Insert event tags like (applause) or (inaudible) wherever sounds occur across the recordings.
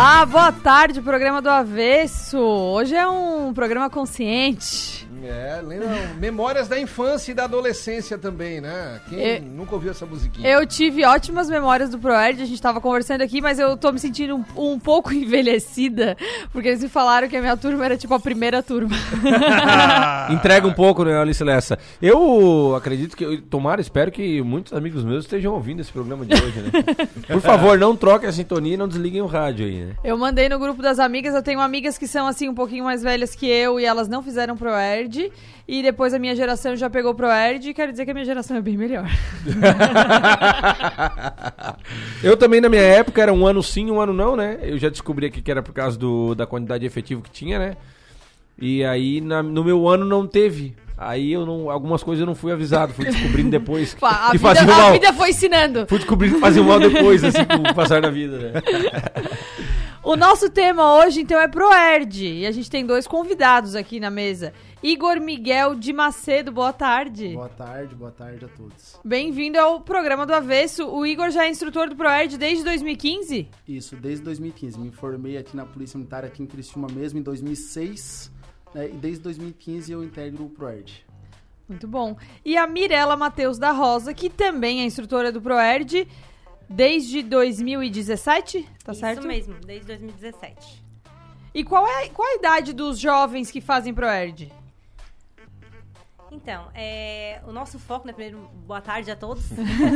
Olá, boa tarde, programa do Avesso. Hoje é um programa consciente. É, lembra, memórias da infância e da adolescência também, né? Quem Eu- nunca ouviu essa musiquinha? Eu tive ótimas memórias do ProErd, a gente tava conversando aqui, mas eu tô me sentindo um, um pouco (laughs) envelhecida, porque eles me falaram que a minha turma era tipo a primeira turma. (laughs) Entrega um pouco, né, Alice Lessa? Eu acredito que, eu- tomara, espero que muitos amigos meus estejam ouvindo esse programa de hoje, né? (laughs) Por favor, não troquem a sintonia e não desliguem o rádio aí, né? Eu mandei no grupo das amigas, eu tenho amigas que são assim um pouquinho mais velhas que eu e elas não fizeram ProErd, e depois a minha geração já pegou ProErd, e quero dizer que a minha geração é bem melhor. (laughs) Eu também, na minha época, era um ano sim, um ano não, né? Eu já descobri aqui que era por causa do, da quantidade de efetivo que tinha, né? E aí, na- no meu ano, não teve. Aí, eu não, algumas coisas eu não fui avisado, fui descobrindo depois (laughs) que, A, que vida, fazia a mal. vida foi ensinando. Fui descobrindo que fazia mal depois, assim, com o passar da vida, né? (laughs) O nosso tema hoje, então, é ProErd. E a gente tem dois convidados aqui na mesa. Igor Miguel de Macedo, boa tarde. Boa tarde, boa tarde a todos. Bem-vindo ao programa do Avesso. O Igor já é instrutor do ProErd desde 2015? Isso, desde 2015. Me formei aqui na Polícia Militar, aqui em Criciúma mesmo, em 2006. né, e desde 2015 eu integro o ProErd. Muito bom. E a Mirela Matheus da Rosa, que também é instrutora do ProErd desde 2017, tá Isso certo? mesmo, desde 2017. E qual é qual a idade dos jovens que fazem ProErd? Então, é, o nosso foco, né, primeiro, boa tarde a todos.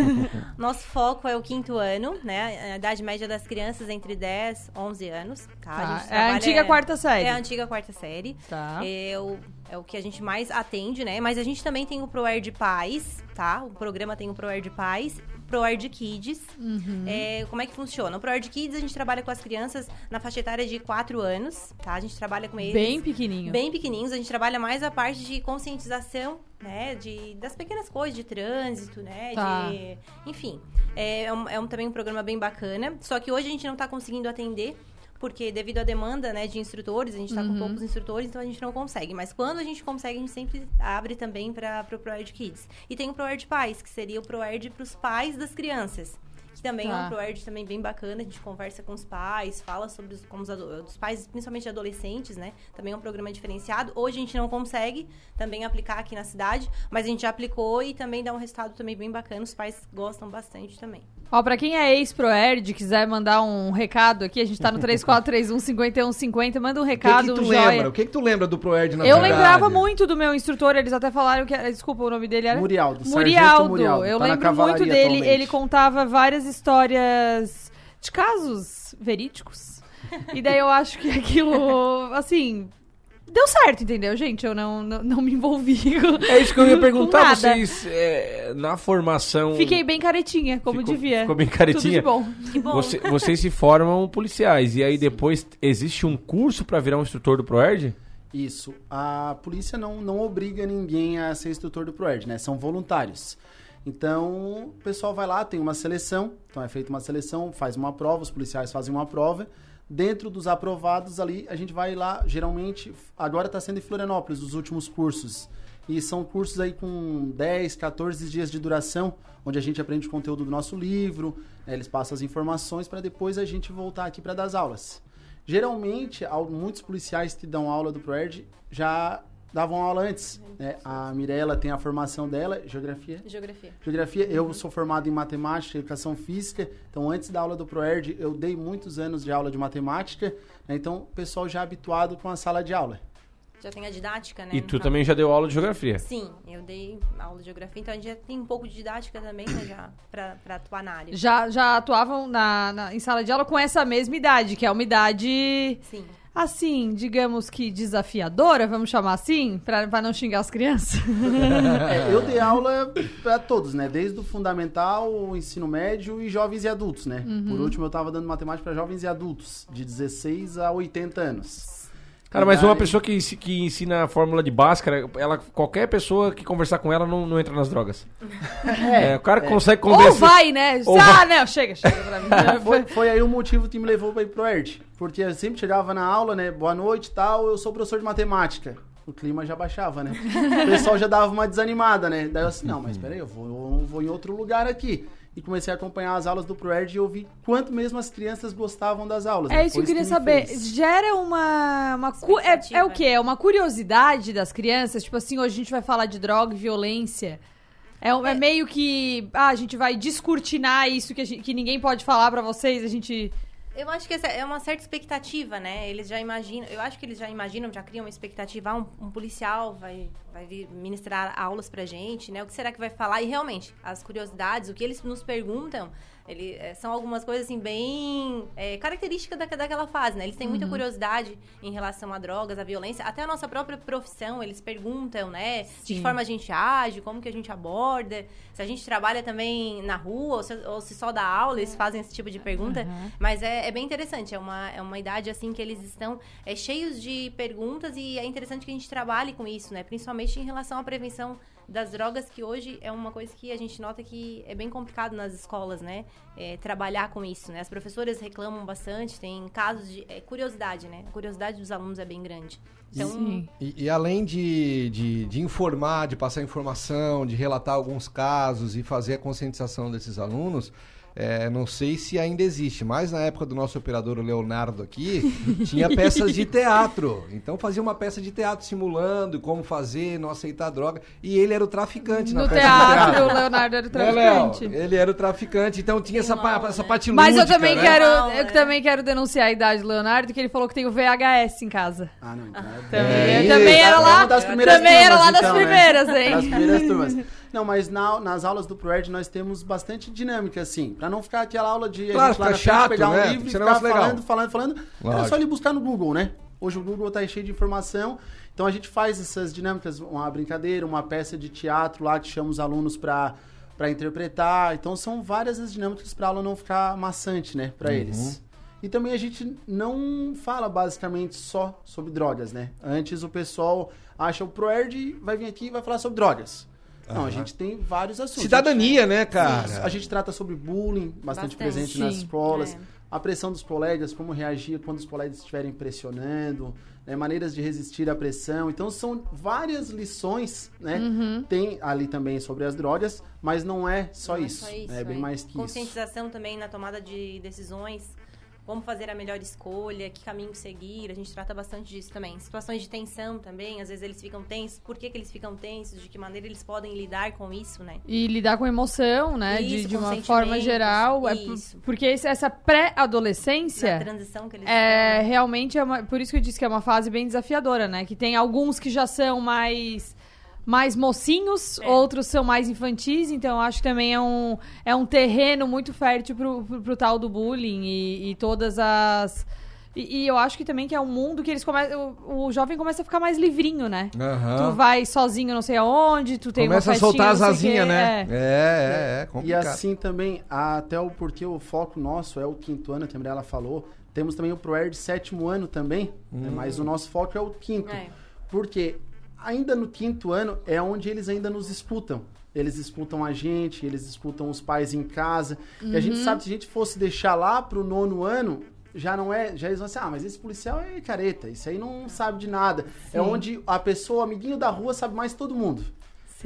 (laughs) nosso foco é o quinto ano, né? A idade média das crianças entre 10 e 11 anos, tá? Tá, gente é a antiga quarta série. É a antiga quarta série. Tá. É o, é o que a gente mais atende, né? Mas a gente também tem o ProErd Pais, tá? O programa tem o ProErd Pais, ProErd Kids. Uhum. É, como é que funciona? O ProErd Kids a gente trabalha com as crianças na faixa etária de 4 anos, tá? A gente trabalha com eles Bem pequenininho. bem pequenininhos. A gente trabalha mais a parte de conscientização, né? De, das pequenas coisas, de trânsito, né? Tá. De, enfim, é, um, é um- também um programa bem bacana. Só que hoje a gente não está conseguindo atender. Porque devido à demanda né, de instrutores, a gente está Uhum. com poucos instrutores, então a gente não consegue. Mas quando a gente consegue, a gente sempre abre também para o ProErd Kids. E tem o ProErd Pais, que seria o ProErd para os pais das crianças. Que também é Tá. um ProErd também bem bacana, a gente conversa com os pais, fala sobre os, como os, os pais, principalmente adolescentes, né? Também é um programa diferenciado. Hoje a gente não consegue também aplicar aqui na cidade, mas a gente já aplicou e também dá um resultado também bem bacana. Os pais gostam bastante também. Ó, pra quem é ex-ProErd, quiser mandar um recado aqui, a gente tá no (laughs) 3431-5150, manda um O que, recado, que tu um joia. lembra? O que, que tu lembra do Proerd na Eu verdade? lembrava muito do meu instrutor, eles até falaram que desculpa, o nome dele era Murialdo, Murialdo. Murialdo. Eu tá lembro muito dele, atualmente. ele contava várias histórias de casos verídicos. E daí eu acho que aquilo, assim, deu certo, entendeu, gente? Eu não, não, não me envolvi. (laughs) com- É isso que eu ia perguntar, vocês, é, na formação... Fiquei bem caretinha, como Ficou- devia. ficou bem Tudo caretinha? de bom. Que bom. Você- vocês se formam policiais, e aí depois existe um curso pra virar um instrutor do ProErd? Isso. A polícia não, não obriga ninguém a ser instrutor do ProErd, né? São voluntários. Então, o pessoal vai lá, tem uma seleção. Então, é feita uma seleção, faz uma prova, os policiais fazem uma prova. Dentro dos aprovados ali, a gente vai lá, geralmente, agora está sendo em Florianópolis, os últimos cursos. E são cursos aí com 10, 14 dias de duração, onde a gente aprende o conteúdo do nosso livro, né, eles passam as informações para depois a gente voltar aqui para dar as aulas. Geralmente, al- muitos policiais que dão aula do ProErd já davam aula antes. né? A Mirella tem a formação dela, geografia. Geografia. Geografia, eu sou formado em matemática e educação física, então antes da aula do ProErd eu dei muitos anos de aula de matemática, né? então o pessoal já é habituado com a sala de aula. Já tem a didática, né? E tu caso. também já deu aula de geografia. Sim, eu dei aula de geografia, então a gente já tem um pouco de didática também, né, já, pra, pra atuar na área. Já, já atuavam na, na- em sala de aula com essa mesma idade, que é uma idade, Sim. Assim, digamos que desafiadora, vamos chamar assim, pra não xingar as crianças. (laughs) É, eu dei aula para todos, né? Desde o fundamental, o ensino médio e jovens e adultos, né? Por último, eu estava dando matemática para jovens e adultos, de 16 a 80 anos. Cara, mas uma pessoa que, que ensina a fórmula de Bhaskara, ela, qualquer pessoa que conversar com ela não, não entra nas drogas. (laughs) É, o cara consegue Ou convencer... vai, né? Ou ah, não, chega, chega pra mim. (laughs) Foi, foi aí o motivo que me levou para ir pro ERD. Porque eu sempre chegava na aula, né? Boa noite e tal, eu sou professor de matemática. O clima já baixava, né? O pessoal já dava uma desanimada, né? Daí eu assim, não, mas peraí, eu vou, eu vou em outro lugar aqui. E comecei a acompanhar as aulas do ProErd e eu vi quanto mesmo as crianças gostavam das aulas. É né? isso que eu queria me saber. fez. Gera uma. uma cu- é, é o quê? É uma curiosidade das crianças? Tipo assim, hoje a gente vai falar de droga e violência. É, um- é meio que. Ah, a gente vai descortinar isso que, a gente- que ninguém pode falar pra vocês. A gente. Eu acho que é uma certa expectativa, né? Eles já imaginam, eu acho que eles já imaginam, já criam uma expectativa, ah, um, um policial vai, vai ministrar aulas pra gente, né? O que será que vai falar? E realmente, as curiosidades, o que eles nos perguntam, ele, eh, são algumas coisas assim bem eh, características da, daquela fase, né? Eles têm muita curiosidade em relação a drogas, a violência, até a nossa própria profissão, eles perguntam, né? De Sim. que forma a gente age, como que a gente aborda, se a gente trabalha também na rua ou se, ou se só dá aula, eles fazem esse tipo de pergunta. Mas é, é bem interessante, é uma, é uma idade assim que eles estão é, cheios de perguntas e é interessante que a gente trabalhe com isso, né? Principalmente em relação à prevenção das drogas, que hoje é uma coisa que a gente nota que é bem complicado nas escolas, né? É, trabalhar com isso, né? As professoras reclamam bastante, tem casos de é, curiosidade, né? A curiosidade dos alunos é bem grande. Então, Sim. E, e além de, de, de informar, de passar informação, de relatar alguns casos e fazer a conscientização desses alunos, é, não sei se ainda existe, mas na época do nosso operador o Leonardo aqui, (laughs) tinha peças de teatro. Então fazia uma peça de teatro simulando como fazer, não aceitar droga. E ele era o traficante na No peça de teatro, o Leonardo era o (laughs) Né, traficante. Ele era o traficante, então tinha essa, pa- essa né? parte Mas eu lúdica, também né? quero, Não, eu é. também quero denunciar a idade do Leonardo, que ele falou que tem o VHS em casa. Ah, não, então é- Também, É, eu também era É lá, das primeiras também era lá das então, né? primeiras, hein? Das primeiras turmas. (laughs) Não, mas na- nas aulas do ProErd nós temos bastante dinâmica, assim. Pra não ficar aquela aula de a Claro, gente lá na frente chato, pegar um né? livro e Esse ficar falando, falando, falando. Lógico. só ele buscar no Google, né? Hoje o Google tá cheio de informação. Então a gente faz essas dinâmicas, uma brincadeira, uma peça de teatro lá que chama os alunos pra, pra interpretar. Então são várias as dinâmicas pra aula não ficar maçante, né? Pra eles. E também a gente não fala basicamente só sobre drogas, né? Antes o pessoal acha o ProErd vai vir aqui e vai falar sobre drogas. Não, a gente tem vários assuntos. Cidadania, né, gente, cara? a gente trata sobre bullying, bastante, Bastante. presente nas Sim. escolas. É. A pressão dos colegas, como reagir quando os colegas estiverem pressionando, né, maneiras de resistir à pressão. Então são várias lições, né? Uhum. Tem ali também sobre as drogas, mas não é só Não é isso. só isso, né, É bem é. mais que isso. Conscientização também na tomada de decisões, como fazer a melhor escolha, que caminho seguir. A gente trata bastante disso também. Situações de tensão também, às vezes eles ficam tensos. Por que, que eles ficam tensos? De que maneira eles podem lidar com isso, né? E lidar com emoção, né? de Isso, de com uma forma geral. É isso. porque esse- essa pré-adolescência transição que eles é realmente é uma, por isso que eu disse que é uma fase bem desafiadora, né? Que tem alguns que já são mais mais mocinhos, É. outros são mais infantis, então eu acho que também é um, é um terreno muito fértil pro, pro, pro tal do bullying e, e todas as e, e eu acho que também que é um mundo que eles começam. O, o jovem começa a ficar mais livrinho, né? Aham. Tu vai sozinho não sei aonde, tu tem Começa uma a soltar as festinha, asinhas, né? é. É, é, é, E complicado. assim também, até o porque o foco nosso é o quinto ano, que a Mirella falou. Temos também o ProErd sétimo ano também, né, mas o nosso foco é o quinto. É. Porque ainda no quinto ano é onde eles ainda nos escutam. Eles escutam a gente, eles escutam os pais em casa. E a gente sabe que se a gente fosse deixar lá pro nono ano, já não é. Já eles vão assim, ah, mas esse policial é careta, isso aí não sabe de nada. É Sim. onde a pessoa, o amiguinho da rua, sabe mais todo mundo.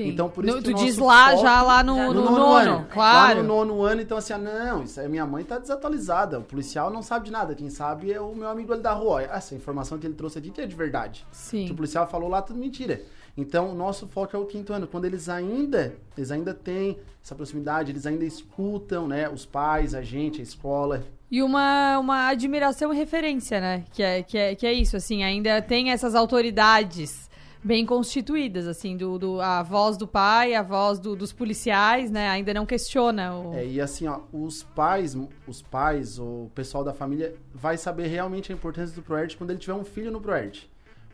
Sim. Então, por isso No- que tu diz lá, foco- já lá no, Já no no nono, nono ano. claro. Lá no nono ano, então assim, ah, não, isso aí minha mãe tá desatualizada. O policial não sabe de nada. Quem sabe é o meu amigo ali da rua. Essa informação que ele trouxe aqui que é de verdade. Que Sim. o policial falou lá, tudo mentira. Então, o nosso foco é o quinto ano, quando eles ainda, eles ainda têm essa proximidade, eles ainda escutam, né, os pais, a gente, a escola. E uma, uma admiração e referência, né? Que é, que, é, que é isso, assim, ainda tem essas autoridades bem constituídas, assim, do, do, a voz do pai, a voz do- dos policiais, né? Ainda não questiona o... É, e assim, ó, os pais, os pais, o pessoal da família vai saber realmente a importância do ProErd quando ele tiver um filho no ProErd.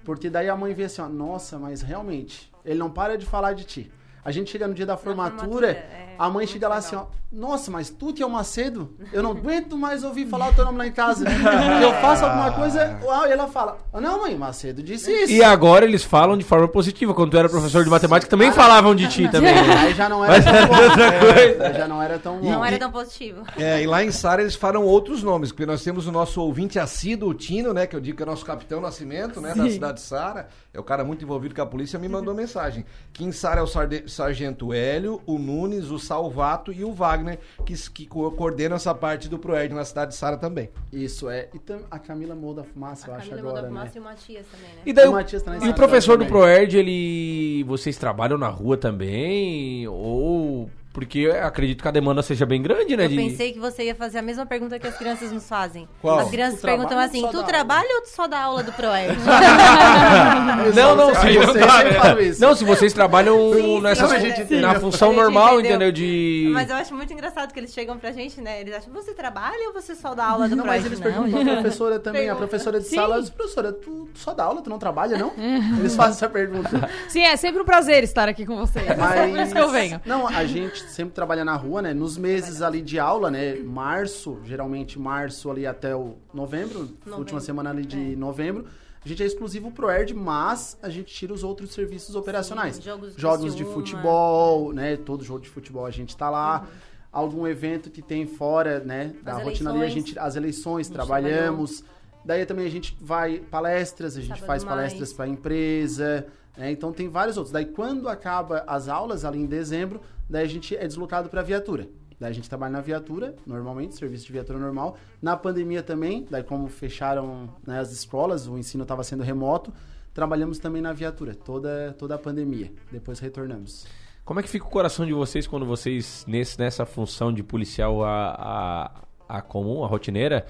Porque daí a mãe vê assim, ó, nossa, mas realmente, ele não para de falar de ti. A gente chega no dia da formatura, formatura, é, a mãe chega lá legal. assim, ó, nossa, mas tu que é o Macedo, eu não aguento mais ouvir falar o teu nome lá em casa. (laughs) Eu faço alguma coisa, uau, e ela fala, não mãe, Macedo disse isso. E agora eles falam de forma positiva. Quando tu era professor de matemática, também falavam de ti também. né? Aí já não era Mas tão é bom. outra é, coisa. aí já não era tão bom. Não era tão positivo. É, e lá em Sara eles falam outros nomes, porque nós temos o nosso ouvinte assíduo, o Tino, né? Que eu digo que é nosso capitão Nascimento, né? Da Sim. cidade de Sara. É o cara muito envolvido com a polícia, me mandou mensagem. Que em Sara é o sarde- Sargento Hélio, o Nunes, o Salvato e o Wagner, que, que co- coordenam essa parte do Proerd na cidade de Sara também. Isso, é. E tam- a Camila Moura da Fumaça, eu A acho Camila agora, Moda né? Fumaça e o Matias também, né? E daí, O o- Matias também e o professor do também. Proerd, ele. Vocês trabalham na rua também? Ou. Porque eu acredito que a demanda seja bem grande, né? Eu de- pensei que você ia fazer a mesma pergunta que as crianças nos fazem. Qual? As crianças Tu perguntam assim: tu dá trabalha ou tu só dá aula do Proerd? (laughs) (laughs) Não, não, se você você- sempre fala isso. Não, se vocês trabalham Sim, nessa, sim, a gente entendeu. na função A normal, entendeu. entendeu? De. Mas eu acho muito engraçado que eles chegam pra gente, né? Eles acham, você trabalha ou você só dá aula do Não, mas eles Não, perguntam gente. a professora também, a Pergunta. professora de Sim. sala, diz, professora, tu só dá aula, tu não trabalha, não? (laughs) Eles fazem essa pergunta. Sim, é sempre um prazer estar aqui com vocês. É Mas, por isso que eu venho. Não, a gente sempre trabalha na rua, né? Nos meses ali de aula, né? Março, geralmente março ali até o novembro, última semana ali de novembro. A gente é exclusivo pro ERD, mas a gente tira os outros serviços operacionais. jogos de jogos de futebol, né? Todo jogo de futebol a gente tá lá. Algum evento que tem fora, né? Da As rotina ali, a gente, as eleições, gente trabalhamos. Daí também a gente vai palestras, a gente Sábado faz mais. palestras para empresa, né? Então tem vários outros. Daí quando acaba as aulas ali em dezembro, daí a gente é deslocado para viatura. Daí a gente trabalha na viatura, normalmente, serviço de viatura normal. Na pandemia também, daí como fecharam né, as escolas, o ensino estava sendo remoto, trabalhamos também na viatura, toda, toda a pandemia. Depois retornamos. Como é que fica o coração de vocês quando vocês, nesse, nessa função de policial a, a, a comum, a rotineira,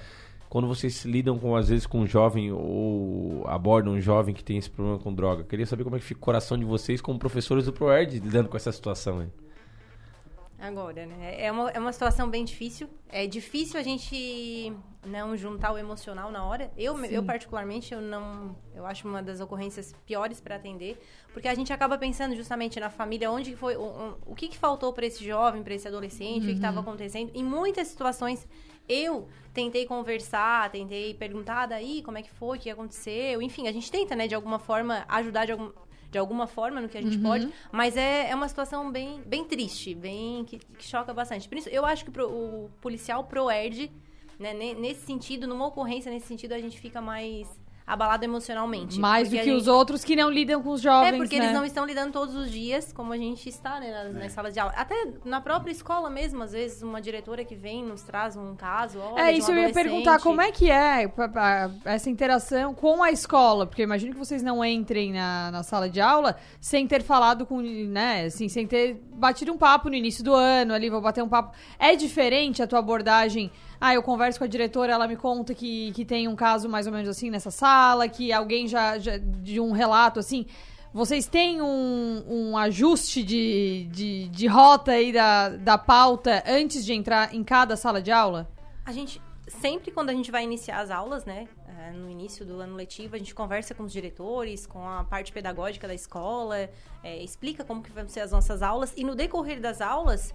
quando vocês lidam com, às vezes, com um jovem ou abordam um jovem que tem esse problema com droga? Queria saber como é que fica o coração de vocês como professores do ProErd lidando com essa situação aí. Agora, né? É uma, é uma situação bem difícil. É difícil a gente não juntar o emocional na hora. Eu, eu particularmente, eu não. Eu acho uma das ocorrências piores para atender, porque a gente acaba pensando justamente na família, onde foi, o, o, que, que faltou para esse jovem, para esse adolescente, o que estava acontecendo. Em muitas situações, eu tentei conversar, tentei perguntar daí como é que foi, o que aconteceu. Enfim, a gente tenta, né, de alguma forma, ajudar de algum, de alguma forma no que a gente pode, mas é, é uma situação bem, bem triste, bem que, que choca bastante. Por isso, eu acho que pro- o policial pro-ERD, né, ne- nesse sentido, numa ocorrência nesse sentido, a gente fica mais abalado emocionalmente. Mais do que a os gente- outros que não lidam com os jovens, é, porque né? eles não estão lidando todos os dias, como a gente está, né, nas, nas salas de aula. Até na própria escola mesmo, às vezes, uma diretora que vem nos traz um caso, olha, É, um isso eu ia perguntar, como é que é essa interação com a escola? Porque eu imagino que vocês não entrem na, na sala de aula sem ter falado com, né, assim, sem ter batido um papo no início do ano, ali, vou bater um papo. É diferente a tua abordagem? Ah, eu converso com a diretora, ela me conta que, que tem um caso mais ou menos assim nessa sala, que alguém já, já de um relato assim... Vocês têm um, um ajuste de, de, de rota aí da, da pauta antes de entrar em cada sala de aula? A gente, sempre quando a gente vai iniciar as aulas, né? eh, No início do ano letivo, a gente conversa com os diretores, com a parte pedagógica da escola, eh, explica como que vão ser as nossas aulas. E no decorrer das aulas,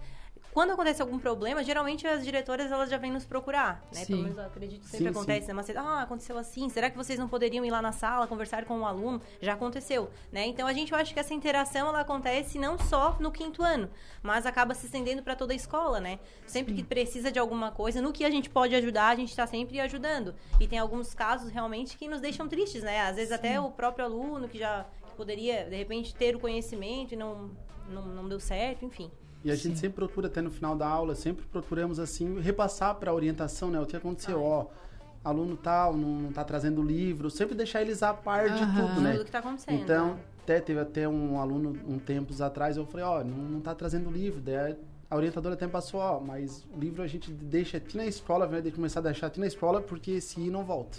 quando acontece algum problema, geralmente as diretoras elas já vêm nos procurar, né? Sim. Pelo menos eu acredito que sempre Sim, acontece, né? Mas, ah, aconteceu assim, será que vocês não poderiam ir lá na sala conversar com o aluno? Já aconteceu, né? Então a gente acha que essa interação ela acontece não só no quinto ano, mas acaba se estendendo para toda a escola, né? Sempre que precisa de alguma coisa, no que a gente pode ajudar, a gente está sempre ajudando. E tem alguns casos realmente que nos deixam tristes, né? Às vezes até o próprio aluno que já que poderia, de repente, ter o conhecimento e não, não, não deu certo, enfim. E a gente sempre procura, até no final da aula, sempre procuramos, assim, repassar para a orientação, né? O que aconteceu, ó, aluno tal, não, não tá trazendo livro, sempre deixar eles a par de tudo, né? Tudo que tá acontecendo. Então, até teve até um aluno, um tempos atrás, eu falei, ó, não, não tá trazendo livro, daí a orientadora até passou, ó, mas o livro a gente deixa aqui na escola, vai começar a deixar aqui na escola, porque se ir, não volta.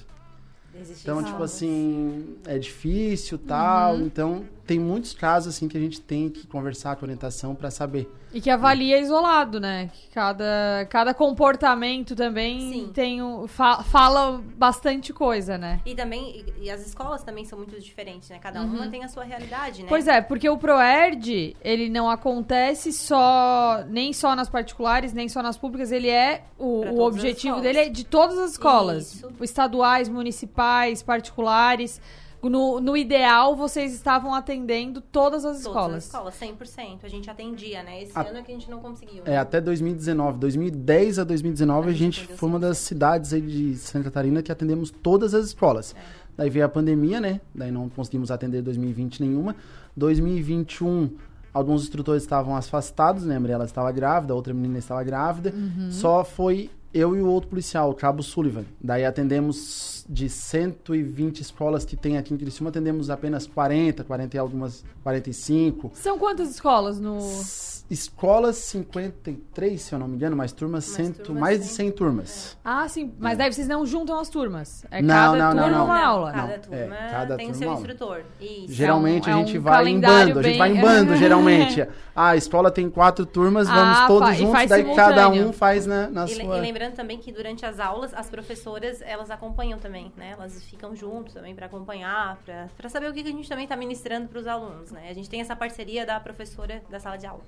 Desistir Então, tipo aulas. assim, é difícil tal. Uhum. Então, tem muitos casos assim que a gente tem que conversar com a orientação para saber. E que avalia isolado, né? Que cada, cada comportamento também Sim. tem um, fa- fala bastante coisa, né? E também, e, e as escolas também são muito diferentes, né? Cada uma tem a sua realidade, né? Pois é, porque o ProErd, ele não acontece só, nem só nas particulares, nem só nas públicas, ele é, o, o objetivo dele é de todas as escolas. Isso. Estaduais, municipais, particulares. No, no ideal, vocês estavam atendendo todas as Todas escolas. as escolas, 100%. A gente atendia, né? Esse A- ano é que a gente não conseguiu. É, até 2019, 2010 a 2019, a A gente foi uma das cidades aí de Santa Catarina que atendemos todas as escolas. Daí veio a pandemia, né? Daí não conseguimos atender 2020 nenhuma. 2021 Alguns instrutores estavam afastados, lembra? Ela estava grávida, a outra menina estava grávida. Só foi eu e o outro policial, o Cabo Sullivan. Daí atendemos de 120 escolas que tem aqui em Criciúma, atendemos apenas 40, 40 e algumas, 45. São quantas escolas no. S- Escolas 53, se eu não me engano, mais turmas, Mais cento, turmas, mais de sim. 100 turmas. Ah, sim. Mas daí vocês não juntam as turmas. É Não, cada não, não, turma não. uma aula. Cada Não, turma é, cada tem o turma seu aula. instrutor. Isso. Geralmente é a um gente vai em bando, a gente vai bem- em bando, (laughs) geralmente. Ah, a escola tem quatro turmas, vamos Ah, todos fa- e juntos, daí cada um faz na, na E, sua... e lembrando também que durante as aulas, as professoras, elas acompanham também, né? Elas ficam juntos também para acompanhar, para saber o que que a gente também está ministrando para os alunos, né? A gente tem essa parceria da professora da sala de aula.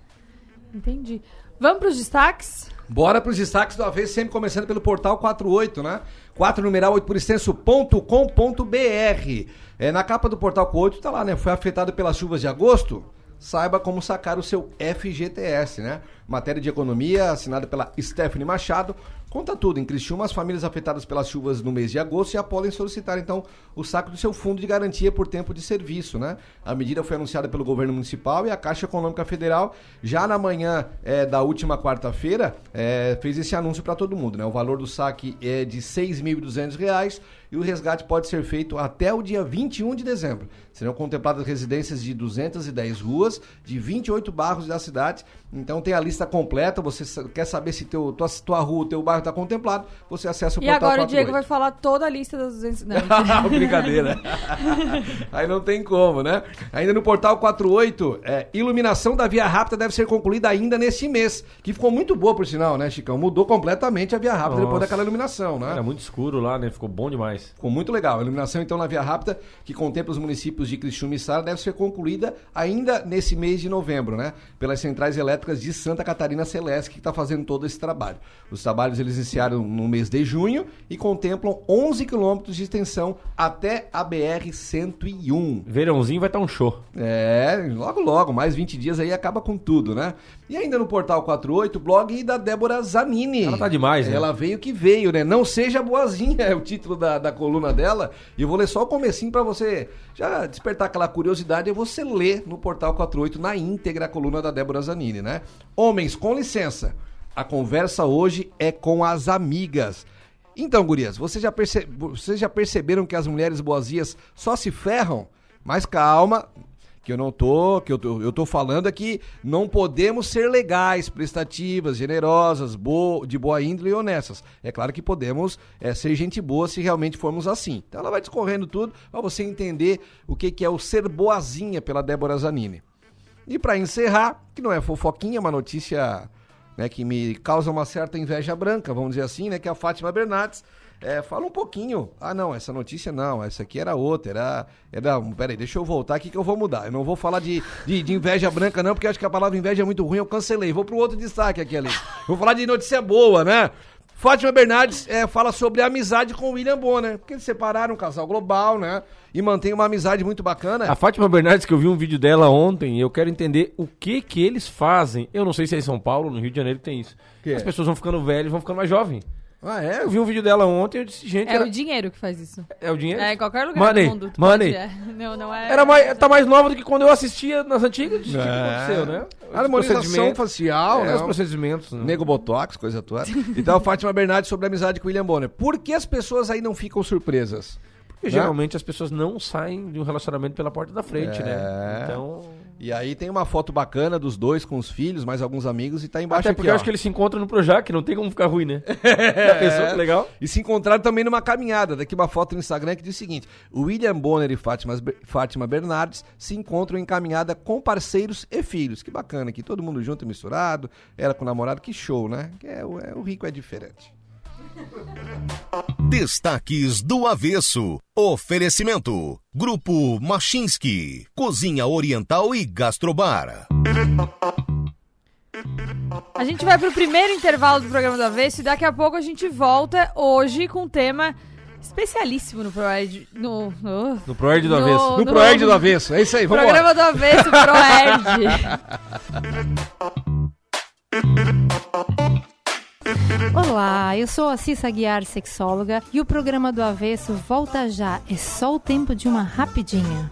Entendi. Vamos para os destaques? Bora para os destaques do avesso, sempre começando pelo portal 48, né? 4 numeral 8 por extenso.com.br. É, na capa do portal 48 tá lá, né? Foi afetado pelas chuvas de agosto? Saiba como sacar o seu FGTS, né? Matéria de economia assinada pela Stephanie Machado. Conta tudo. Em Criciúma, as famílias afetadas pelas chuvas no mês de agosto já podem solicitar, então, o saco do seu fundo de garantia por tempo de serviço, né? A medida foi anunciada pelo governo municipal e a Caixa Econômica Federal, já na manhã eh, da última quarta-feira, eh, fez esse anúncio para todo mundo, né? O valor do saque é de 6.200 reais e o resgate pode ser feito até o dia 21 de dezembro. Serão contempladas residências de 210 ruas, de 28 bairros da cidade. Então tem a lista completa. Você quer saber se teu, tua, tua rua, teu bairro está contemplado, você acessa o E portal agora o Diego 48. vai falar toda a lista das 200. (laughs) Não, (laughs) Brincadeira. (laughs) Aí não tem como, né? Ainda no portal 48, é, iluminação da Via Rápida deve ser concluída ainda nesse mês. Que ficou muito boa, por sinal, né, Chicão? Mudou completamente a Via Rápida depois Nossa. daquela iluminação, né? Era muito escuro lá, né? Ficou bom demais. Ficou muito legal. A iluminação, então, na Via Rápida, que contempla os municípios de Criciúma e Sara, deve ser concluída ainda nesse mês de novembro, né? Pelas centrais elétricas de Santa Catarina Celeste, que está fazendo todo esse trabalho. Os trabalhos eles iniciaram no mês de junho e contemplam 11 quilômetros de extensão até a BR-101. Verãozinho vai estar um show. É, logo logo, mais 20 dias aí acaba com tudo, né? E ainda no Portal 48, blog da Débora Zanini. Ela tá demais, né? Ela veio que veio, né? Não seja boazinha é o título da, da coluna dela. E eu vou ler só o comecinho pra você já despertar aquela curiosidade e você ler no Portal 48 na íntegra a coluna da Débora Zanini, né? Homens, com licença. A conversa hoje é com as amigas. Então, gurias, vocês já, perce... vocês já perceberam que as mulheres boazinhas só se ferram? Mas calma, que eu não tô, que eu tô, eu tô falando aqui, não podemos ser legais, prestativas, generosas, bo, de boa índole e honestas. É claro que podemos é, ser gente boa se realmente formos assim. Então ela vai discorrendo tudo para você entender o que, que é o ser boazinha pela Débora Zanini. E para encerrar, que não é fofoquinha, é uma notícia né, que me causa uma certa inveja branca, vamos dizer assim, né, que a Fátima Bernardes é, fala um pouquinho. Ah, não, essa notícia não, essa aqui era outra, era. era peraí, deixa eu voltar aqui que eu vou mudar. Eu não vou falar de, de, de inveja branca, não, porque acho que a palavra inveja é muito ruim, eu cancelei. Vou pro outro destaque aqui ali. Vou falar de notícia boa, né? Fátima Bernardes é, fala sobre a amizade com o William Bonner, porque eles separaram um casal global, né? E mantém uma amizade muito bacana. A Fátima Bernardes, que eu vi um vídeo dela ontem, e eu quero entender o que que eles fazem. Eu não sei se é em São Paulo, no Rio de Janeiro tem isso. Que As é? pessoas vão ficando velhas, vão ficando mais jovens. Ah, é? Eu vi um vídeo dela ontem, eu disse, gente, É era- o dinheiro que faz isso. é o dinheiro? É, em qualquer lugar Money, do mundo. tu money. pode- é. (laughs) Não, não é... Era mais, tá mais nova do que quando eu assistia nas antigas. O que, É. aconteceu, né? Os Harmonização facial, é, né? os procedimentos. né? Nego Botox, coisa toda. (laughs) Então, a Fátima Bernardes sobre a amizade com o William Bonner. Por que as pessoas aí não ficam surpresas? Porque geralmente as pessoas não saem de um relacionamento pela porta da frente, É. né? Então. E aí tem uma foto bacana dos dois com os filhos, mais alguns amigos, e tá embaixo Até aqui, porque eu ó. acho que eles se encontram no Projac, não tem como ficar ruim, né? (laughs) Já pensou que legal? E se encontraram também numa caminhada. Daqui uma foto no Instagram que diz o seguinte: William Bonner e Fátima, Fátima Bernardes se encontram em caminhada com parceiros e filhos. Que bacana aqui, todo mundo junto e misturado. Ela com o namorado, que show, né? É, o- é, o rico é diferente. Destaques do Avesso. Oferecimento. Grupo Machinski. Cozinha Oriental e Gastrobar. A gente vai pro primeiro intervalo do programa do Avesso e daqui a pouco a gente volta hoje com um tema especialíssimo no Proerd... No, no, No Proerd do No- Avesso. No no- Proerd do Avesso, é isso aí, vamos programa do Avesso Proerd. (laughs) Olá, eu sou a Cissa Guiar, sexóloga, e o programa do Avesso volta já. É só o tempo de uma rapidinha.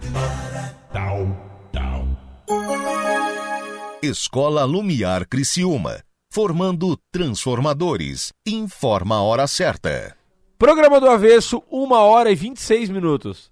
Escola Lumiar Criciúma. Formando transformadores. Informa a hora certa. Programa do Avesso, 1 hora e 26 minutos.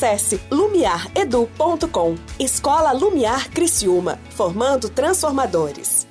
Acesse lumiaredu.com. Escola Lumiar Criciúma, formando transformadores.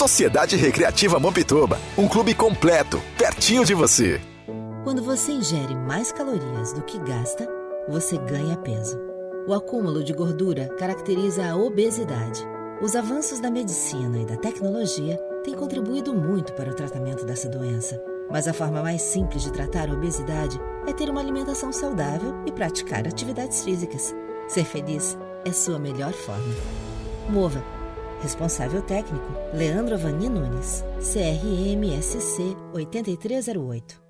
Sociedade Recreativa Mampituba, um clube completo, pertinho de você. Quando você ingere mais calorias do que gasta, você ganha peso. O acúmulo de gordura caracteriza a obesidade. Os avanços da medicina e da tecnologia têm contribuído muito para o tratamento dessa doença. Mas a forma mais simples de tratar a obesidade é ter uma alimentação saudável e praticar atividades físicas. Ser feliz é sua melhor forma. Mova Responsável técnico: Leandro Avani Nunes. CRMSC 8308.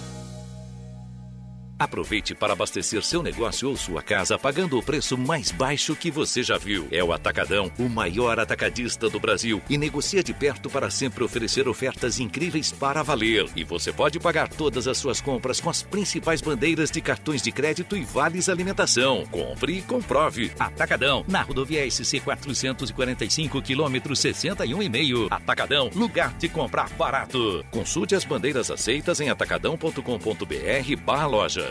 Aproveite para abastecer seu negócio ou sua casa pagando o preço mais baixo que você já viu. É o Atacadão, o maior atacadista do Brasil e negocia de perto para sempre oferecer ofertas incríveis para valer. E você pode pagar todas as suas compras com as principais bandeiras de cartões de crédito e vales alimentação. Compre e comprove. Atacadão, na rodovia SC 445 quilômetro 61,5. Atacadão, lugar de comprar barato. Consulte as bandeiras aceitas em atacadão.com.br barra loja.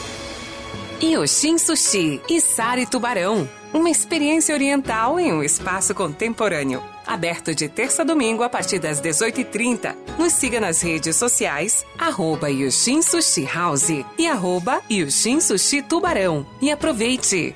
Yoshin Sushi e Sari Tubarão. Uma experiência oriental em um espaço contemporâneo. Aberto de terça a domingo a partir das 18h30. Nos siga nas redes sociais, arroba Yoshin Sushi House e arroba Yoshin Sushi Tubarão. E aproveite!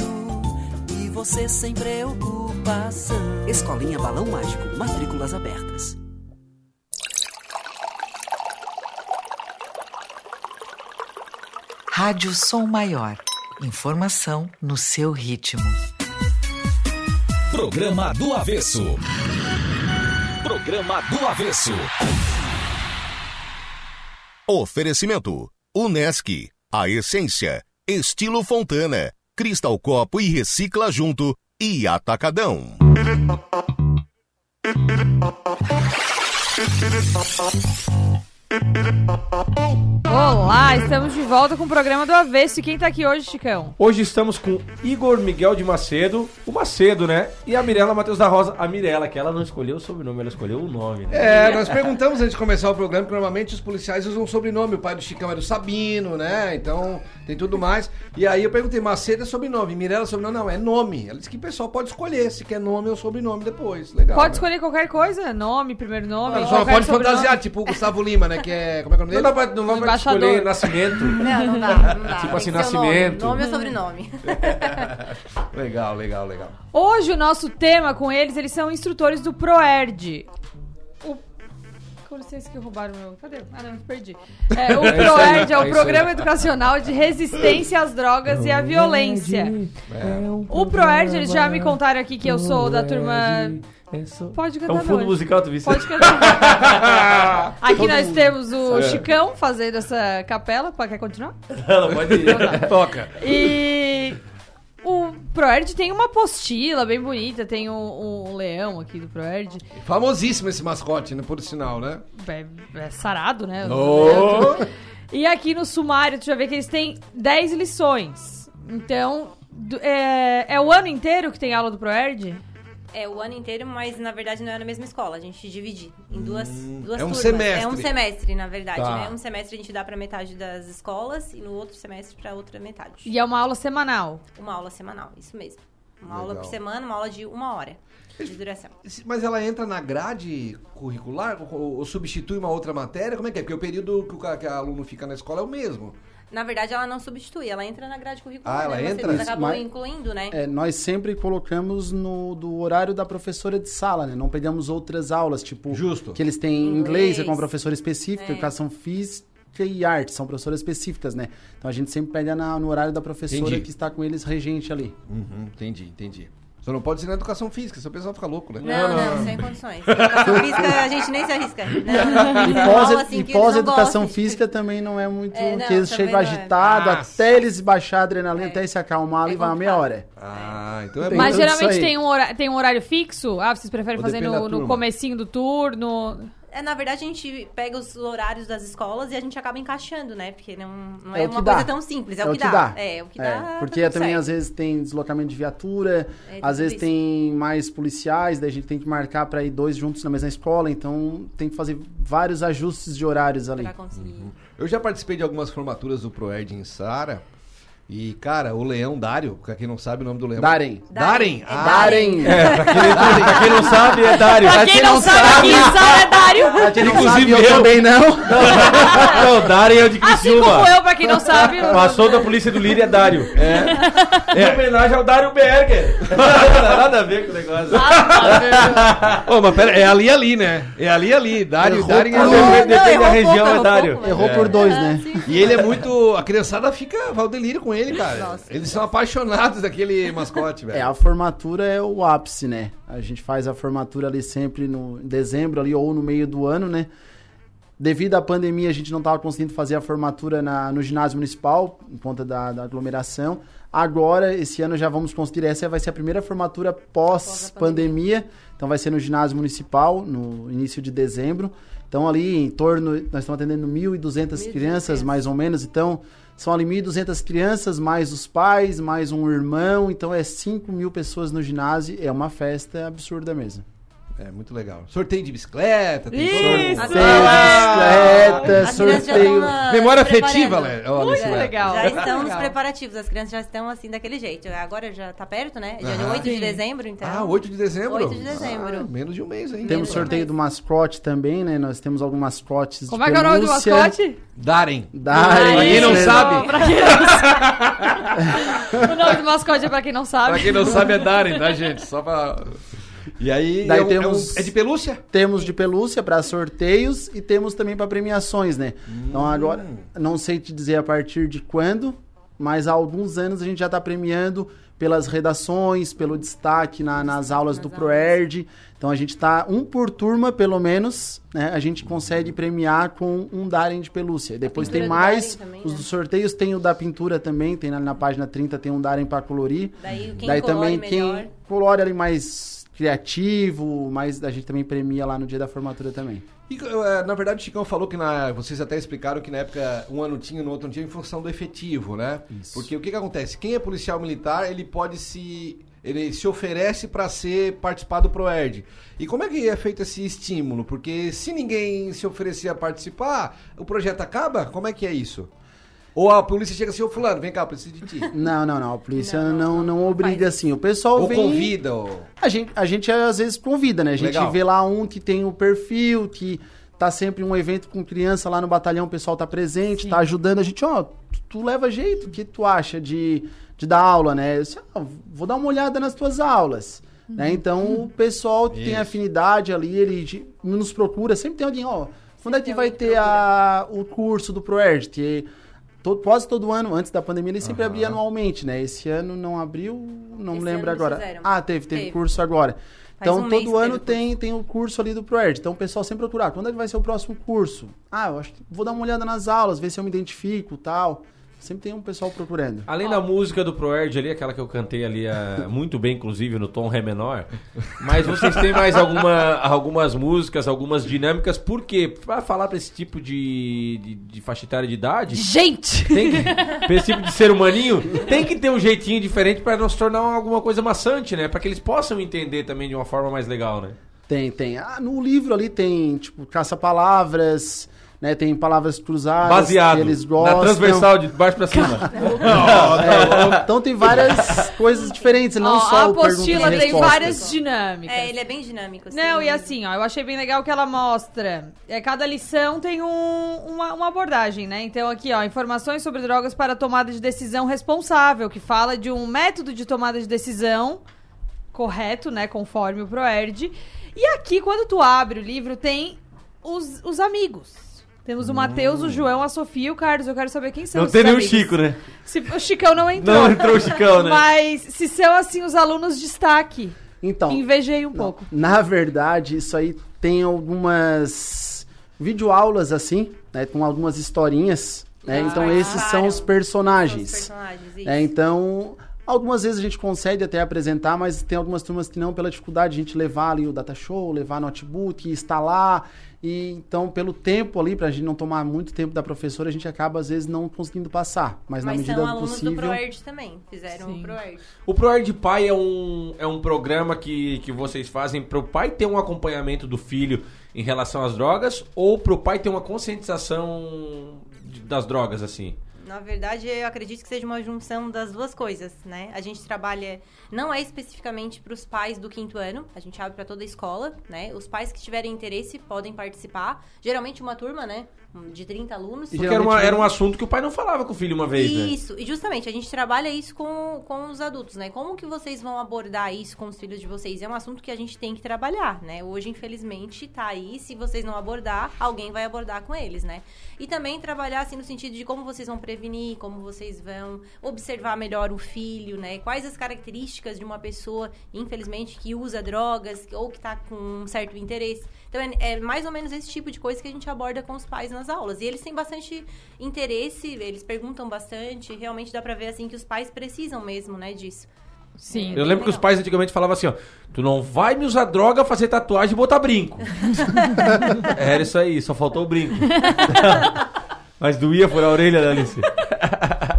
você sem preocupação. Escolinha Balão Mágico, matrículas abertas. Rádio Som Maior, Informação no seu ritmo. Programa do Avesso. Programa do Avesso. Oferecimento: Unesc, a essência, estilo Fontana, Cristal Copo e Recicla Junto e Atacadão. Olá, estamos de volta com o programa do Avesso. E quem tá aqui hoje, Chicão? Hoje estamos com Igor Miguel de Macedo, o Macedo, né? E a Mirela Matheus da Rosa. A Mirela, que ela não escolheu o sobrenome, ela escolheu o nome, né? É, nós perguntamos antes de começar o programa, que normalmente os policiais usam sobrenome. O pai do Chicão era o Sabino, né? Então tem tudo mais. E aí eu perguntei, Macedo é sobrenome, Mirella é sobrenome? Não, é nome. Ela disse que o pessoal pode escolher se quer nome ou sobrenome depois. Legal. Pode né? escolher qualquer coisa, nome, primeiro nome. Só não qualquer pode sobrenome. fantasiar, tipo o Gustavo Lima, né? Que é. Como é que é o nome Não dele? dá pra, não dá pra escolher nascimento. Não, não dá, não dá. (laughs) Tipo Tem assim, que ser o nome. nascimento. Nome ou sobrenome. (laughs) Legal, legal, legal. Hoje o nosso tema com eles, eles são instrutores do ProERD. O... Com licença que roubaram meu... Cadê? Ah, não, perdi. (laughs) É, o É ProERD é o é Programa aí. Educacional de Resistência às Drogas e à Violência. O ProERD, eles já me contaram aqui que eu sou da turma... Pode É cantar um fundo não. musical, tu viu? Pode cantar. (laughs) Aqui Todo nós mundo. temos o É. Chicão fazendo essa capela. Pode- Quer continuar? Não, não, pode ir. Toca. E o ProErd tem uma apostila bem bonita, tem o, o leão aqui do ProErd. Famosíssimo esse mascote, né? Por sinal, né? É, é sarado, né? Oh! E aqui no sumário, tu já vê que eles têm 10 lições. Então, é, é o ano inteiro que tem aula do ProErd? É o ano inteiro, mas na verdade não é na mesma escola. A gente divide em duas, duas é um turmas. semestre. É um semestre, na verdade, Tá. né? Um semestre a gente dá pra metade das escolas e no outro semestre pra outra metade. E é uma aula semanal. Uma aula semanal, isso mesmo. Uma aula Legal. por semana, uma aula de uma hora de duração. Mas ela entra na grade curricular ou, ou substitui uma outra matéria? Como é que é? Porque o período que o, que a aluno fica na escola é o mesmo. Na verdade, ela não substitui, ela entra na grade curricular. Ah, ela né? Entra? Você acabou Mas- incluindo, né? É, nós sempre colocamos no do horário da professora de sala, né? Não pegamos outras aulas, tipo... Justo. Que eles têm inglês, Inglês. é com uma professora específica, É. educação física e arte, são professoras específicas, né? Então a gente sempre pega na- no horário da professora Entendi. que está com eles regente ali. Uhum, entendi, entendi. Só não pode ser na educação física, o pessoal fica louco, né? Não, não, sem condições. Educação física, a gente nem se arrisca. (laughs) Não, E não. pós- assim, e não pós-educação física também não é muito... É, não, que eles chegam não é. agitados, Nossa. até eles baixar a adrenalina, até se acalmar ali, vai uma meia hora. Ah, então é bom. Mas geralmente tem um, horário, tem um horário fixo? Ah, vocês preferem Ou fazer no, no comecinho do turno? É, na verdade, a gente pega os horários das escolas e a gente acaba encaixando, né? Porque não, não é, É que uma dá. coisa tão simples, é, o que, dá. É, o que dá. porque tá também certo. às vezes tem deslocamento de viatura, É, às vezes isso. tem mais policiais, daí a gente tem que marcar para ir dois juntos na mesma escola, então tem que fazer vários ajustes de horários ali. Pra conseguir. Eu já participei de algumas formaturas do Proerd em Sara. E, cara, o Leão Dário, pra quem não sabe o nome do Leão. Darem. Darem? É Ah, Darem! É, pra quem, pra quem não sabe, é Dário. Pra quem não sabe, aqui em Sala é Dário. Pra quem não Inclusive sabe, eu eu. também não. (laughs) Não, Dário é o de Assim Criciúma. como eu, pra quem não sabe. Passou da polícia do Lírio é Dário. É. (laughs) Em homenagem ao Dário Berger. (laughs) Nada a ver com o negócio. Ô, mas pera, é ali e ali, né? É ali e ali. Dário, Dário um. Depende da região, pouco, é Dário. Errou por dois, né? E ele é muito. A criançada fica. Vai ao delírio com ele, cara. Nossa. Eles são apaixonados daquele mascote, velho. É, a formatura é o ápice, né? A gente faz a formatura ali sempre no em dezembro ali ou no meio do ano, né? Devido à pandemia, a gente não estava conseguindo fazer a formatura na, no ginásio municipal, em conta da, da aglomeração. Agora, esse ano já vamos conseguir, essa vai ser a primeira formatura pós-pandemia. Então vai ser no ginásio municipal, no início de dezembro. Então ali em torno, nós estamos atendendo 1.200 crianças, mais ou menos. Então são ali 1.200 crianças, mais os pais, mais um irmão. Então é 5 mil pessoas no ginásio. É uma festa absurda mesmo. É muito legal. Sorteio de bicicleta, tem Isso! Sorteio Ah! de bicicleta, As crianças já estão sorteio. na- Memória afetiva. Lé. Muito legal. Já estão nos preparativos, as crianças já estão assim daquele jeito. Agora já tá perto, né? Dia Aham. 8 de Sim. dezembro, então. Ah, 8 de dezembro? 8 de dezembro. Ah, menos de um mês ainda. Temos sorteio do mascote também, né? Nós temos alguns mascotes Como de é que é o nome do mascote? Darem. Darem. Pra quem não sabe, Pra quem não sabe. (laughs) o nome do mascote é pra quem não sabe. pra quem não sabe é Darem, tá, gente? Só pra... E aí, Daí é, um- é um- temos- é de pelúcia? Temos de pelúcia para sorteios e temos também para premiações, né? Então agora, não sei te dizer a partir de quando, mas há alguns anos a gente já está premiando pelas redações, pelo destaque na- nas aulas do ProErd. Então a gente está um por turma, pelo menos, né? A gente consegue premiar com um Darem de pelúcia. Depois tem do mais, Darem também, os né? dos sorteios tem o da pintura também, tem ali na página 30 tem um Darem para colorir. Daí quem Daí também melhor. quem colore ali mais criativo, mas a gente também premia lá no dia da formatura também. E, eh, na verdade, o Chicão falou que na, vocês até explicaram que na época um ano tinha, no outro não tinha, em função do efetivo, né? Porque o que, que acontece? Quem é policial militar, ele pode se. Ele se oferece para ser participar do ProErd. E como é que é feito esse estímulo? Porque se ninguém se oferecer a participar, o projeto acaba? Como é que é isso? Ou a polícia chega assim, ô fulano, vem cá, preciso de ti. Não, não, não. A polícia não, não, obriga assim. O pessoal Ou vem... convida, ou... A gente, a gente às vezes convida, né? A gente Legal. vê lá um que tem o perfil, que tá sempre um evento com criança lá no batalhão, o pessoal tá presente, tá ajudando a gente, ó, tu, tu leva jeito, o que tu acha de, de dar aula, né? Eu disse, ah, vou dar uma olhada nas tuas aulas. Né? Então, o pessoal que tem Isso. afinidade ali, ele de- nos procura, sempre tem alguém, ó, quando é que vai ter a, o curso do ProErd? Que todo, quase todo ano, antes da pandemia, ele sempre abria anualmente, né? Esse ano não abriu, não Esse lembro agora. fizeram. Ah, teve, teve, Teve. curso agora. Faz Então, um todo ano tem, tem o curso ali do ProErd. Então, o pessoal sempre procura, ah, quando é que vai ser o próximo curso? Ah, eu acho que vou dar uma olhada nas aulas, ver se eu me identifico tal. Sempre tem um pessoal procurando. Além da música do Proerd ali, aquela que eu cantei ali ah, (laughs) muito bem, inclusive, no tom Ré menor. Mas vocês têm mais alguma, algumas músicas, algumas dinâmicas, por quê? Pra falar pra esse tipo de, de, de faixa etária de idade. Gente! Tem que, pra esse tipo de ser humaninho, tem que ter um jeitinho diferente pra não se tornar alguma coisa maçante, né? Pra que eles possam entender também de uma forma mais legal, né? Tem, tem. Ah, no livro ali tem, tipo, caça-palavras, né? Tem palavras cruzadas Baseado que eles gostam. na transversal de baixo pra cima. (laughs) É, então tem várias coisas diferentes, não Ó, só a apostila tem resposta. várias dinâmicas. É, ele é bem dinâmico. Assim. Não, e assim, ó, eu achei bem legal que ela mostra. É, cada lição tem um- uma, uma abordagem, né? Então, aqui, ó, informações sobre drogas para tomada de decisão responsável, que fala de um método de tomada de decisão correto, né? Conforme o ProErd. E aqui, quando tu abre o livro, tem os, os amigos. Temos o Matheus, o João, a Sofia e o Carlos. Eu quero saber quem são Não esses tem nem o. Chico, né? Se- o Chicão não entrou. Não (laughs) entrou o Chicão, né? Mas se são, assim, os alunos de destaque. Então, Invejei um pouco. Na verdade, isso aí tem algumas videoaulas assim, né, com algumas historinhas, né? Ah, então esses são os personagens. São os personagens, isso. É, então, algumas vezes a gente consegue até apresentar, mas tem algumas turmas que não, pela dificuldade de a gente levar ali o data show, levar notebook, instalar. E então, pelo tempo ali, pra gente não tomar muito tempo da professora, a gente acaba às vezes não conseguindo passar. Mas, na Mas medida são do alunos possível. do ProErd também. Fizeram o ProErd. O ProErd Pai é um, é um programa que, que vocês fazem pro pai ter um acompanhamento do filho em relação às drogas ou pro pai ter uma conscientização de- das drogas, assim? Na verdade, eu acredito que seja uma junção das duas coisas, né? A gente trabalha, não é especificamente para os pais do quinto ano, a gente abre para toda a escola, né? Os pais que tiverem interesse podem participar. Geralmente uma turma, né? De 30 alunos. Porque era, uma- era um assunto que o pai não falava com o filho uma vez, né? Isso, e justamente a gente trabalha isso com, com os adultos, né? Como que vocês vão abordar isso com os filhos de vocês? É um assunto que a gente tem que trabalhar, né? Hoje, infelizmente, tá aí. Se vocês não abordar, alguém vai abordar com eles, né? E também trabalhar, assim, no sentido de como vocês vão prevenir, como vocês vão observar melhor o filho, né? Quais as características de uma pessoa, infelizmente, que usa drogas ou que tá com um certo interesse. Então, é, é mais ou menos esse tipo de coisa que a gente aborda com os pais nas aulas. E eles têm bastante interesse, eles perguntam bastante. Realmente dá pra ver, assim, que os pais precisam mesmo, né, disso. Sim. Eu lembro que os pais antigamente falavam assim, ó, tu não vai me usar droga, fazer tatuagem e botar brinco. (laughs) Era isso aí, só faltou o brinco. (laughs) Mas doía por a orelha da Alice.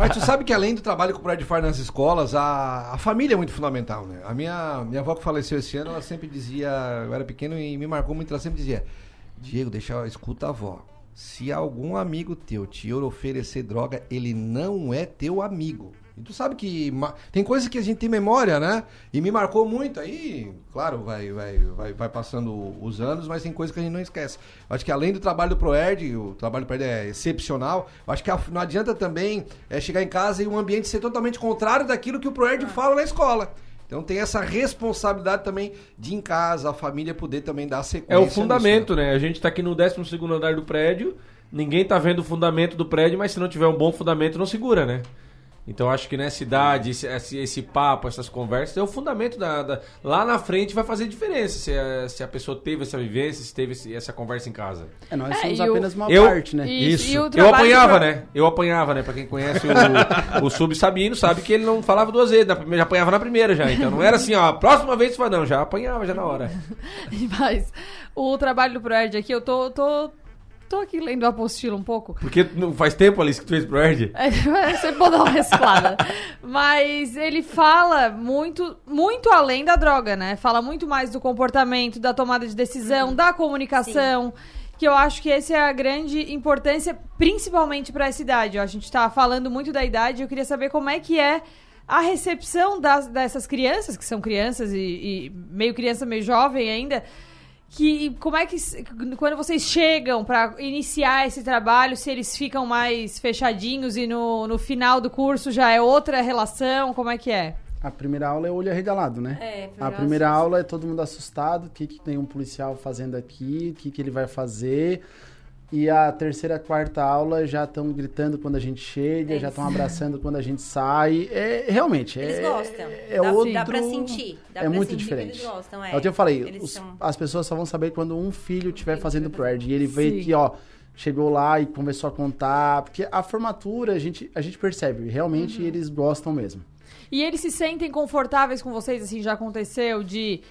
Mas tu sabe que além do trabalho que o Brad faz nas escolas, a, a família é muito fundamental, né? A minha, minha avó que faleceu esse ano, ela sempre dizia, eu era pequeno e me marcou muito, ela sempre dizia, Diego, deixa, escuta a avó. Se algum amigo teu te oferecer droga, ele não é teu amigo. E tu sabe que tem coisas que a gente tem memória, né? E me marcou muito. Aí, claro, vai, vai, vai, vai passando os anos, mas tem coisas que a gente não esquece. Eu acho que além do trabalho do Proerd, o trabalho do Proerd é excepcional. Eu acho que não adianta também é, chegar em casa e o ambiente ser totalmente contrário daquilo que o Proerd fala na escola. Então tem essa responsabilidade também de em casa, a família poder também dar sequência. É o fundamento, né? A gente tá aqui no 12 segundo andar do prédio, ninguém tá vendo o fundamento do prédio, mas se não tiver um bom fundamento, não segura, né? Então acho que nessa idade, esse, esse, esse papo, essas conversas, é o fundamento da, da- Lá na frente vai fazer diferença se a, se a pessoa teve essa vivência, se teve esse- essa conversa em casa. É, nós É, somos e o- apenas uma eu, parte, né? Isso, e Eu apanhava, né? Eu apanhava, né? Pra quem conhece o, o Sub Sabino, sabe que ele não falava duas vezes. Na primeira, já apanhava na primeira já. Então não era assim, ó, a próxima vez você fala, não, já apanhava já na hora. (laughs) Mas o trabalho do Proerd aqui, eu tô, tô, tô aqui lendo a apostila um pouco. Porque não faz tempo, Alice, que tu fez pro Erd? (laughs) É, Você pode dar uma reciclada. Mas ele fala muito, muito além da droga, né? Fala muito mais do comportamento, da tomada de decisão, da comunicação. Que eu acho que essa é a grande importância, principalmente para essa idade. ó. A gente tá falando muito da idade, eu queria saber como é que é a recepção das, dessas crianças, que são crianças e, e meio criança, meio jovem ainda, que como é que quando vocês chegam para iniciar esse trabalho, se eles ficam mais fechadinhos e no, no final do curso já é outra relação, como é que é? A primeira aula é olho arregalado, né? É, A primeira aula é todo mundo assustado, o que, que tem um policial fazendo aqui, o que, que ele vai fazer. E a terceira, quarta aula já estão gritando quando a gente chega, já estão abraçando quando a gente sai. É, realmente, Eles é, gostam. é dá, outro... dá pra sentir. Dá é pra muito sentir que diferente. Eles gostam, é. É o que eu falei, os- são- as pessoas só vão saber quando um filho estiver fazendo pro Erd. E ele vê que, ó, chegou lá e começou a contar. Porque a formatura, a gente, a gente percebe, realmente Uhum. eles gostam mesmo. E eles se sentem confortáveis com vocês, assim, já aconteceu de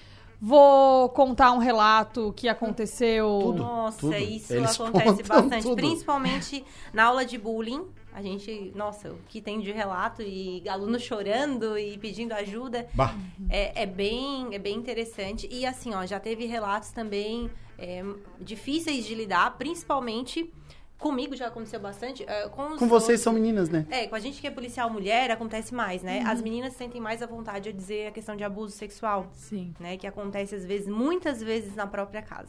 vou contar um relato que aconteceu. Nossa, tudo. isso Eles acontece bastante. tudo. Principalmente na aula de bullying. A gente, nossa, o que tem de relato e aluno chorando e pedindo ajuda Bah. é, é bem, é bem interessante. E assim, ó, já teve relatos também é, difíceis de lidar, principalmente comigo já aconteceu bastante. é, com os Com vocês outros- são meninas, né? é, com a gente que é policial mulher, acontece mais, né? As meninas sentem mais à vontade a dizer a questão de abuso sexual. Sim. Né? Que acontece, às vezes, muitas vezes na própria casa.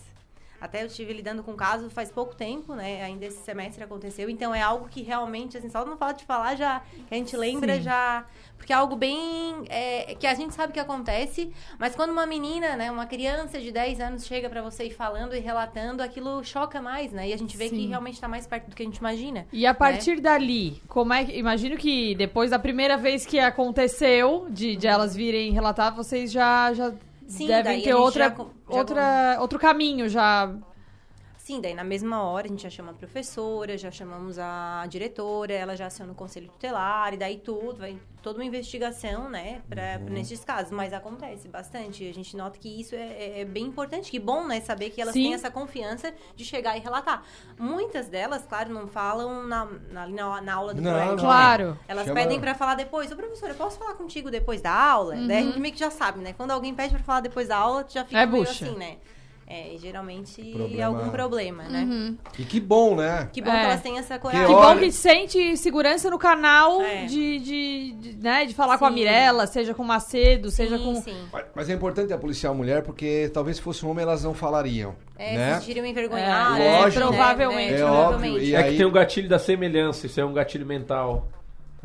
Até eu estive lidando com um caso faz pouco tempo, né? Ainda esse semestre aconteceu. Então, é algo que realmente, assim, só não falar de falar já... Que a gente lembra Sim. já... Porque é algo bem... é, que a gente sabe que acontece. Mas quando uma menina, né? Uma criança de 10 anos chega pra você e falando e relatando, aquilo choca mais, né? E a gente vê que Sim. realmente tá mais perto do que a gente imagina. E a né? partir dali, como é que. Imagino que depois da primeira vez que aconteceu, de, de elas virem relatar, vocês já, já Sim, devem ter outra, já já outra, outro caminho já. Sim, daí na mesma hora a gente já chama a professora, já chamamos a diretora, ela já aciona o conselho tutelar, e daí tudo, vai toda uma investigação, né, pra, Uhum. pra nesses casos. Mas acontece bastante. A gente nota que isso é, é- é bem importante, que bom, né, saber que elas Sim. têm essa confiança de chegar e relatar. Muitas delas, claro, não falam na, na, na, na aula do Não, projeto, não. né? Claro. Elas Chama- pedem pra falar depois. Ô, professora, eu posso falar contigo depois da aula? Daí a Uhum. gente meio que já sabe, né? Quando alguém pede pra falar depois da aula, tu já fica É meio bucha. assim, né? É, e geralmente Problema- algum problema, né? Uhum. E que bom, né? Que bom É. que elas têm essa Que coragem. bom que sente segurança no canal É. de, de, de, né, de falar com a Sim. Mirella, seja com o Macedo, seja sim, com. sim. Mas é importante a policial mulher, porque talvez se fosse um homem elas não falariam. É, né? se sentiriam envergonhadas. É, lógico. provavelmente. É provavelmente. óbvio, e é aí- que tem o gatilho da semelhança, isso é um gatilho mental.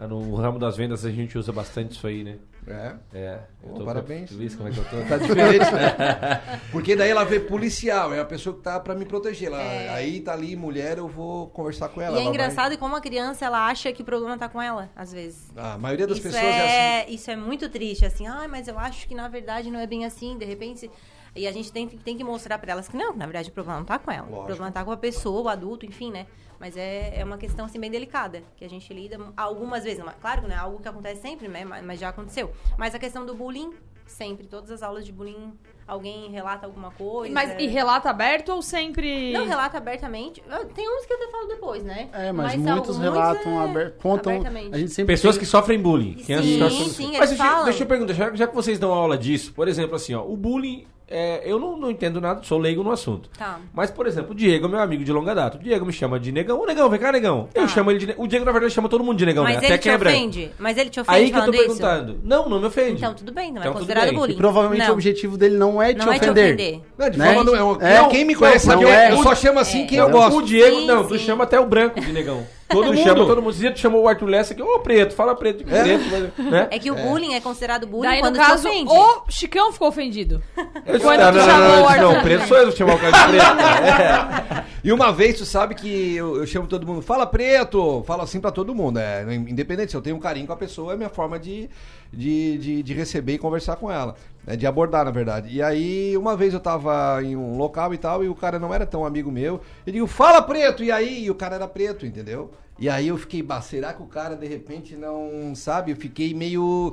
É, No ramo das vendas a gente usa bastante isso aí, né? É. É. Pô, parabéns. Tu como é que eu tô? Tá diferente, né? (laughs) Porque daí ela vê policial, é a pessoa que tá pra me proteger. Ela, Aí tá ali, mulher, eu vou conversar com ela. É. E é ela vai- engraçado como a criança, ela acha que o problema tá com ela, às vezes. A maioria das isso pessoas é, assim. Isso é muito triste, assim. Ah, mas eu acho que na verdade não é bem assim. De repente... E a gente tem, tem que mostrar pra elas que não, na verdade o problema não tá com ela. Lógico. O problema tá com a pessoa, o adulto, enfim, né? Mas é, é uma questão, assim, bem delicada. Que a gente lida algumas vezes. Não é- Claro não é algo que acontece sempre, né? Mas, mas já aconteceu. Mas a questão do bullying, sempre. Todas as aulas de bullying, alguém relata alguma coisa. Mas e relato aberto ou sempre. Não relata abertamente. Tem uns que eu até falo depois, né? É, mas, alguns, muitos relatam, é, aber- contam. abertamente. A gente sempre Pessoas tem- que sofrem bullying. Sim, que sofrem- sim, Mas eles deixa, falam. deixa eu perguntar, já, já que vocês dão aula disso, por exemplo, assim, ó, o bullying, é, eu não, não entendo nada, sou leigo no assunto. Tá. Mas, por exemplo, o Diego é meu amigo de longa data. O Diego me chama de negão. Ô, negão, vem cá, negão. Eu chamo ele de negão. O Diego, na verdade, chama todo mundo de negão, Mas né? ele Até te quem é branco. ofende? Mas ele te ofende Aí que eu tô falando isso? perguntando. Não, não me ofende. Então, tudo bem, não é Então, tudo considerado bullying. E provavelmente Não. o objetivo dele não é te Não é te ofender. ofender. Não, de Né? forma não, é, É, quem me conhece não sabe, eu, é. eu só chamo assim quem eu É. gosto. O Diego, Sim, não, tu sim. chama até o branco de negão. Todo mundo. chama todo mundo. Tu chamou o Arthur Lessa aqui, ô preto, fala preto, É. preto, mas- né? É que o bullying é considerado bullying Daí, no quando caso, te ofende. o Chicão ficou ofendido. Eu- Quando não, tu não, chamou não, o Arthur. não, preto sou eu que chamar o cara de preto. né? (laughs) E uma vez tu sabe que eu, eu chamo todo mundo, fala preto, falo assim pra todo mundo. É, independente se eu tenho um carinho com a pessoa, é minha forma de, de, de, de receber e conversar com ela. né, de abordar, na verdade. E aí, uma vez eu tava em um local e tal, e o cara não era tão amigo meu. Eu digo, fala preto! E aí, e o cara era preto, entendeu? E aí eu fiquei, bah, será que o cara de repente não sabe? Eu fiquei meio.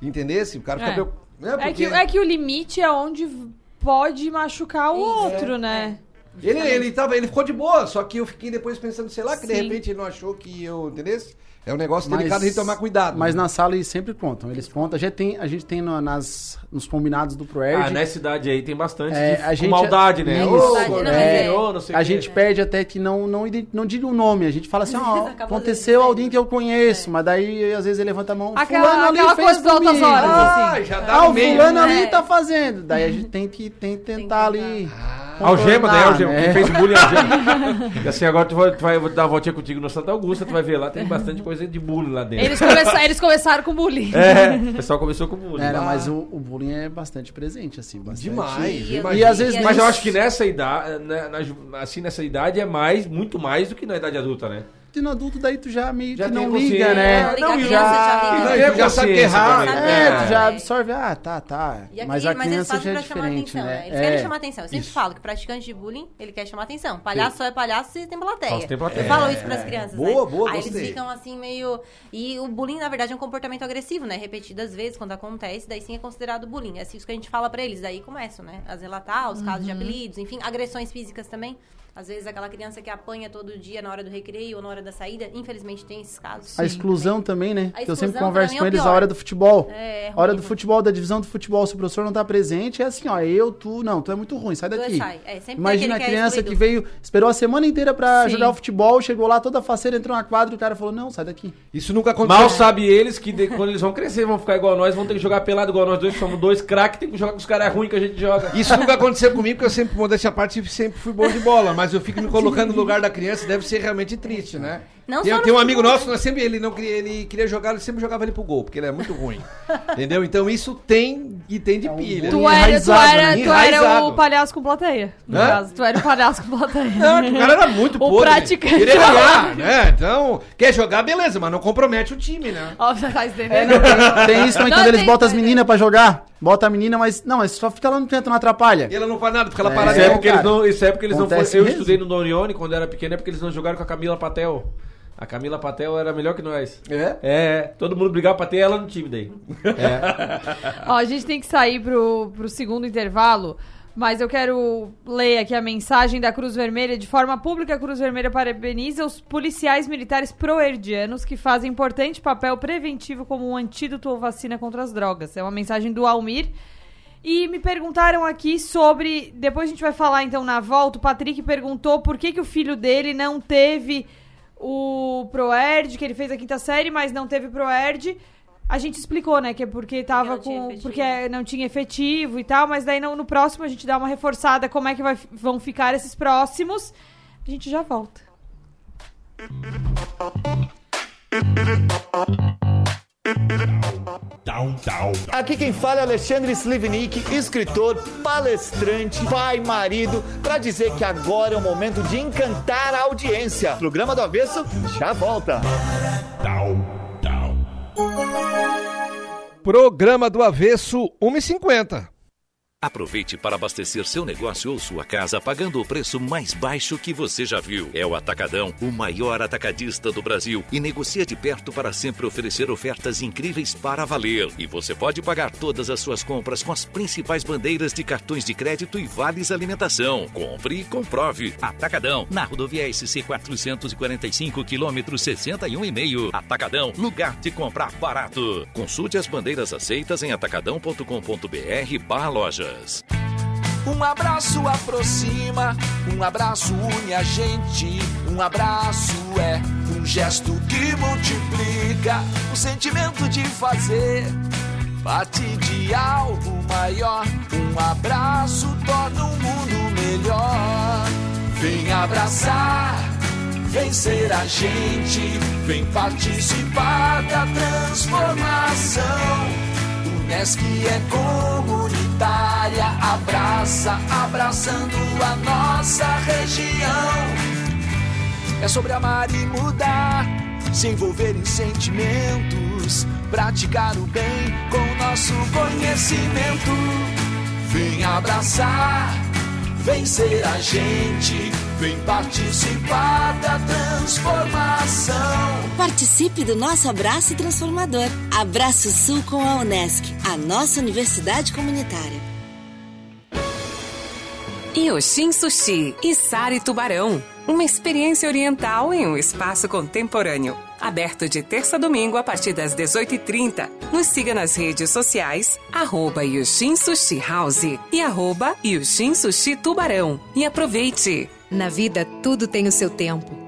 Entendesse? O cara fica É. meio. É, porque- que, é que o limite é onde pode machucar o outro, né? Ele, ele, tava, ele ficou de boa, só que eu fiquei depois pensando, sei lá, que de Sim. repente ele não achou que eu. Entendeu? É um negócio Mas- delicado gente tomar cuidado. Mas né? na sala eles sempre contam. Eles contam. A gente tem, a gente tem no- nas, nos combinados do Proerd. Ah, nessa idade aí tem bastante É, de, a com gente- maldade, né? Isso. Maldade, não, gordinho, mas é. ô, não sei o a quê. gente pede até que não, não, não diga o nome. A gente fala assim, ó, Acabou aconteceu de- alguém que eu conheço, mas daí às vezes ele levanta a mão. Aquela- fulano ali aquela fez coisa das altas comigo. horas, Ah, assim. já dá Ah, no o meio. fulano né? ali tá fazendo. Daí a gente tem que, tem que tentar ali. Algema, daí contornar, algema. né? Quem fez bullying algema. e assim, agora tu vai, tu vai dar uma voltinha contigo no Santa Augusta, tu vai ver lá, tem bastante coisa de bullying lá dentro. Eles, começa- eles começaram com bullying. É, o pessoal começou com bullying. Ah. mas o, o bullying é bastante presente, assim. Bastante. Demais. E-. E às vezes Mas eu acho que nessa idade, né, na assim, nessa idade é mais, muito mais do que na idade adulta, né? No adulto daí tu já meio Já que não liga, né? Não, liga, Não, a criança já liga. Já sabe que é também. É, É. tu já absorve, ah, tá, tá. E aqui, mas a eles criança fazem já é pra chamar diferente, atenção, né? Eles É. querem chamar atenção. Eu sempre Isso. falo que praticante de bullying, ele quer chamar atenção. Palhaço só é palhaço se tem plateia. Tem plateia. Eu falo isso pras crianças, Boa, né? boa, Aí gostei. eles ficam assim meio... E o bullying, na verdade, é um comportamento agressivo, né? Repetidas vezes, quando acontece, daí sim é considerado bullying. É isso que a gente fala pra eles. Daí começam, né? A relatar os casos de apelidos, enfim, agressões físicas também. Às vezes aquela criança que apanha todo dia na hora do recreio ou na hora da saída, infelizmente tem esses casos. A exclusão também, né? A que eu sempre converso mim com é eles a hora do futebol. É, é a hora do futebol, da divisão do futebol, se o professor não tá presente, é assim, ó, eu, tu, não, tu é muito ruim, sai Tu daqui. sai. É, sempre tem Imagina a que é criança que excluído. veio, esperou a semana inteira pra Sim. jogar o futebol, chegou lá toda faceira, entrou na quadra e o cara falou, não, sai daqui. Isso nunca aconteceu. Mal sabe eles que de- quando eles vão crescer, vão ficar igual nós, vão ter que jogar pelado igual nós dois, que somos dois craques, tem que jogar com os caras ruins que a gente joga. Isso nunca aconteceu comigo, porque eu sempre, modéstia à parte, sempre fui bom de bola. Mas eu fico me (laughs) colocando no lugar da criança, deve ser realmente triste, né? Não tem, tem um amigo nosso, nós sempre, ele não queria, ele queria jogar, ele sempre jogava ele pro gol, porque ele é muito ruim. Entendeu? Então isso tem e tem de pilha. Tu era, tu era, né? tu era o palhaço com plateia. No Hã? caso, tu era o palhaço com plateia. Não, o cara era muito O podre. praticante. Queria ganhar, né? Então, quer jogar, beleza, mas não compromete o time, né? Ó, tá? É, não, tem, isso também, Não, quando eles botam as meninas pra jogar, bota a menina, mas, não, mas só fica lá no canto, não atrapalha. E ela não faz nada, porque ela É. para Isso é Não, porque eles não, isso é porque eles não Eu mesmo. estudei no Dorione quando era pequeno, é porque eles não jogaram com a Camila Patel. A Camila Patel era melhor que nós. É? É, todo mundo brigava pra ter ela no time daí. (laughs) Ó, a gente tem que sair pro, pro segundo intervalo, mas eu quero ler aqui a mensagem da Cruz Vermelha. De forma pública, a Cruz Vermelha parabeniza os policiais militares proerdianos que fazem importante papel preventivo como um antídoto ou vacina contra as drogas. É uma mensagem do Almir. E me perguntaram aqui sobre. Depois a gente vai falar então na volta. O Patrick perguntou por que, que o filho dele não teve o Proerd, que ele fez a quinta série, mas não teve Proerd. A gente explicou, né? Que é porque tava não tinha com. efetivo. Porque não tinha efetivo e tal, mas daí no, no próximo a gente dá uma reforçada como é que vai, vão ficar esses próximos. A gente já volta. Aqui quem fala é Alexandre Slivnik, escritor, palestrante, pai, marido, para dizer que agora é o momento de encantar a audiência. Programa do Avesso já volta. Programa do Avesso 1,50. Aproveite para abastecer seu negócio ou sua casa pagando o preço mais baixo que você já viu. É o Atacadão, o maior atacadista do Brasil e negocia de perto para sempre oferecer ofertas incríveis para valer. E você pode pagar todas as suas compras com as principais bandeiras de cartões de crédito e vales alimentação. Compre e comprove. Atacadão, na rodovia SC 445, quilômetro 61,5. Atacadão, lugar de comprar barato. Consulte as bandeiras aceitas em atacadão.com.br barra Um abraço aproxima, um abraço une a gente. Um abraço é um gesto que multiplica o sentimento de fazer parte de algo maior. Um abraço torna o mundo melhor. Vem abraçar, vem ser a gente, vem participar da transformação. Unesc é comunitária, abraça, abraçando a nossa região. É sobre amar e mudar, se envolver em sentimentos, praticar o bem com nosso conhecimento. Vem abraçar, vem ser a gente, vem participar da transformação. Participe do nosso abraço transformador. Abraço Sul com a Unesc, a nossa universidade comunitária. Yoshin Sushi e Sari Tubarão. Uma experiência oriental em um espaço contemporâneo. Aberto de terça a domingo a partir das 18h30. Nos siga nas redes sociais, arroba Yoshin Sushi House e arroba Yoshin Sushi Tubarão. E aproveite! Na vida, tudo tem o seu tempo.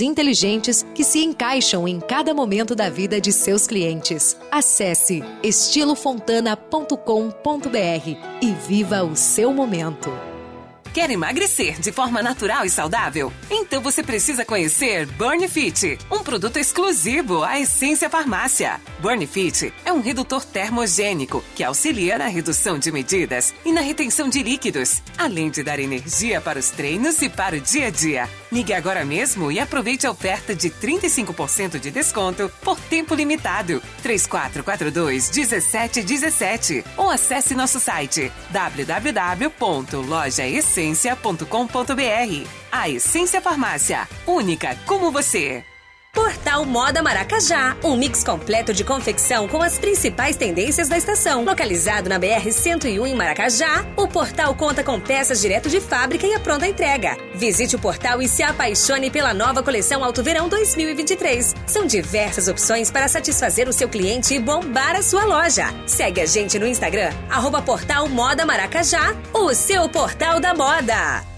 inteligentes que se encaixam em cada momento da vida de seus clientes. Acesse estilofontana.com.br e viva o seu momento. Quer emagrecer de forma natural e saudável? Então você precisa conhecer Burn Fit, um produto exclusivo à Essência Farmácia. Burn Fit é um redutor termogênico que auxilia na redução de medidas e na retenção de líquidos, além de dar energia para os treinos e para o dia a dia. Ligue agora mesmo e aproveite a oferta de 35% de desconto por tempo limitado. 3442 1717 ou acesse nosso site www.lojaessência.com.br. A Essência Farmácia, única como você. Portal Moda Maracajá, um mix completo de confecção com as principais tendências da estação. Localizado na BR 101 em Maracajá, o portal conta com peças direto de fábrica e a pronta entrega. Visite o portal e se apaixone pela nova coleção Alto Verão 2023. São diversas opções para satisfazer o seu cliente e bombar a sua loja. Segue a gente no Instagram, arroba Portal Moda Maracajá, o seu portal da moda.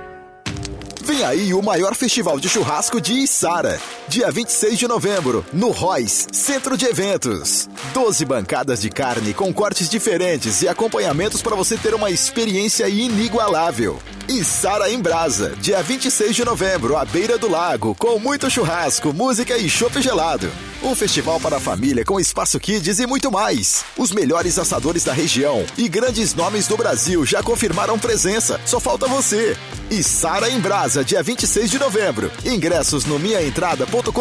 Vem aí o maior festival de churrasco de Içara. Dia 26 de novembro, no Royce, Centro de Eventos. 12 bancadas de carne com cortes diferentes e acompanhamentos para você ter uma experiência inigualável. Içara em Brasa, dia 26 de novembro, à beira do lago, com muito churrasco, música e chopp gelado. Um festival para a família com espaço kids e muito mais. Os melhores assadores da região e grandes nomes do Brasil já confirmaram presença. Só falta você. Içara em Brasa, dia 26 de novembro. Ingressos no minhaentrada.com.br.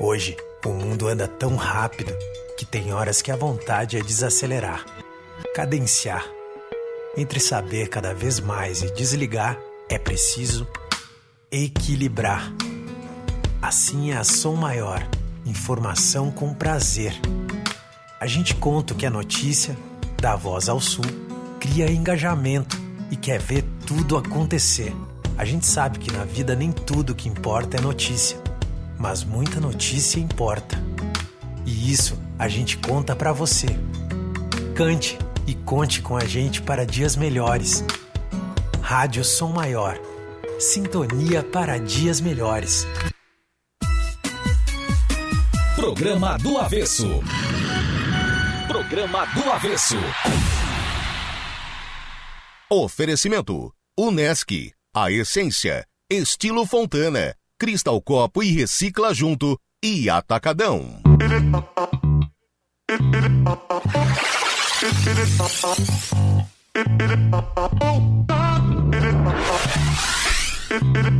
Hoje, o mundo anda tão rápido que tem horas que a vontade é desacelerar, cadenciar. Entre saber cada vez mais e desligar, é preciso equilibrar. Assim é a Som Maior, informação com prazer. A gente conta o que é notícia, dá voz ao sul, cria engajamento e quer ver tudo acontecer. A gente sabe que na vida nem tudo que importa é notícia, mas muita notícia importa. E isso a gente conta para você. Cante e conte com a gente para dias melhores. Rádio Som Maior. Sintonia para dias melhores. Programa do Avesso. Programa do Avesso. Oferecimento: Unesc, a essência, estilo Fontana, Cristal Copo e Recicla Junto e Atacadão.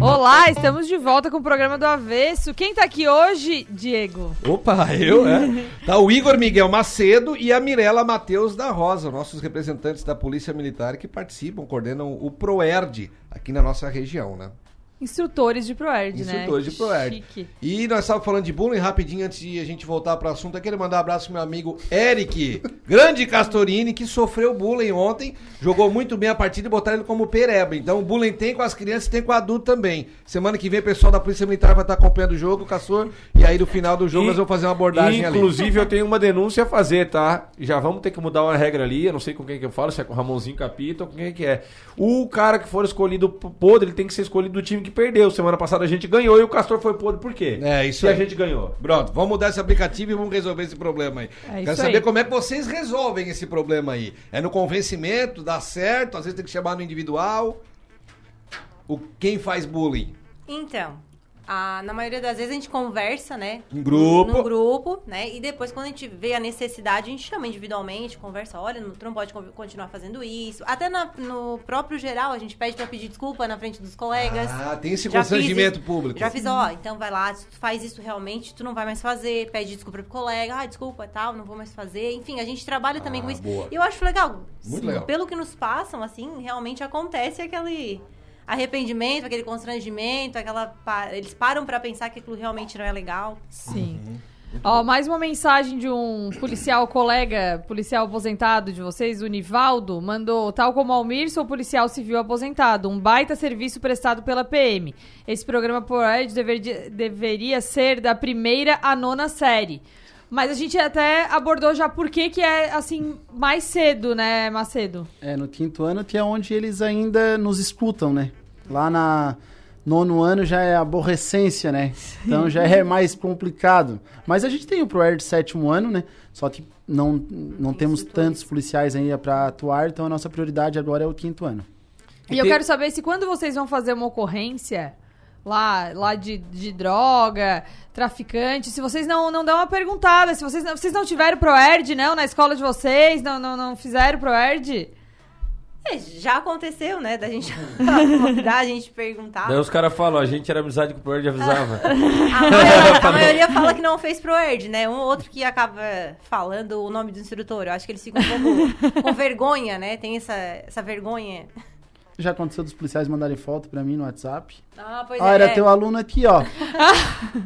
Olá, estamos de volta com o programa do Avesso. Quem tá aqui hoje, Diego? Opa, eu, é. Tá o Igor Miguel Macedo e a Mirela Matheus da Rosa, nossos representantes da Polícia Militar que participam, coordenam o PROERD aqui na nossa região, né? Instrutores de ProErd, né? Instrutores de ProErd. Chique. E nós estávamos falando de bullying rapidinho antes de a gente voltar para o assunto. Eu queria mandar um abraço pro meu amigo Eric, (laughs) grande Castorini, que sofreu bullying ontem, jogou muito bem a partida e botaram ele como pereba. Então, o bullying tem com as crianças e tem com o adulto também. Semana que vem, o pessoal da Polícia Militar vai estar acompanhando o jogo, Castor, e aí no final do jogo E- nós vamos fazer uma abordagem ali. Inclusive, eu tenho uma denúncia a fazer, tá? Já vamos ter que mudar uma regra ali. Eu não sei com quem que eu falo, se é com o Ramonzinho Capita ou com quem que é. O cara que for escolhido podre, ele tem que ser escolhido do time que perdeu. Semana passada a gente ganhou e o Castor foi podre. Por quê? É, isso E a aí. gente ganhou. Pronto, vamos mudar esse aplicativo e vamos resolver esse problema aí. É isso Quero saber aí. como é que vocês resolvem esse problema aí. É no convencimento, dá certo, às vezes tem que chamar no individual. O quem faz bullying? Então, a- na maioria das vezes a gente conversa, né? Em grupo. No grupo, né? E depois, quando a gente vê a necessidade, a gente chama individualmente, conversa, olha, tu não pode con- continuar fazendo isso. Até na- no próprio geral, a gente pede pra pedir desculpa na frente dos colegas. Ah, tem esse Já fiz constrangimento isso- público. Já fiz, ó, então vai lá, se tu faz isso realmente, tu não vai mais fazer, pede desculpa pro colega, ah, desculpa, tal, não vou mais fazer. Enfim, a gente trabalha também com isso. boa. E eu acho legal. Muito Sim, legal. Pelo que nos passam, assim, realmente acontece aquele arrependimento, aquele constrangimento, aquela. Eles param pra pensar que aquilo realmente não é legal. Sim. Ó, mais uma mensagem de um policial colega, policial aposentado de vocês, o Nivaldo, mandou, tal como Almir, sou policial civil aposentado, um baita serviço prestado pela PM. Esse programa por Ed deveria, deveria ser da primeira à nona série. Mas a gente até abordou já por que que é, assim, mais cedo, né, Macedo? É, no quinto ano que é onde eles ainda nos escutam, né? Lá na nono ano já é aborrecência, né? Então já é mais complicado. Mas a gente tem o ProErd sétimo ano, né? Só que não, não temos tantos policiais ainda para atuar, então a nossa prioridade agora é o quinto ano. E eu quero saber se quando vocês vão fazer uma ocorrência lá, lá de, de droga, traficante, se vocês não, não dão uma perguntada, se vocês não, vocês não tiveram ProErd, não, na escola de vocês, não, não, não fizeram ProErd? É, já aconteceu, né? Da gente (laughs) da gente perguntar. Daí os caras falam, a gente era amizade com o Proerd e avisava. (laughs) A maioria, a maioria (laughs) fala que não fez pro ERD, né? Um ou outro que acaba falando o nome do instrutor. Eu acho que eles ficam um pouco com vergonha, né? Tem essa, essa vergonha. Já aconteceu dos policiais mandarem foto para mim no WhatsApp. Ah, pois Ah, é. era teu aluno aqui, ó.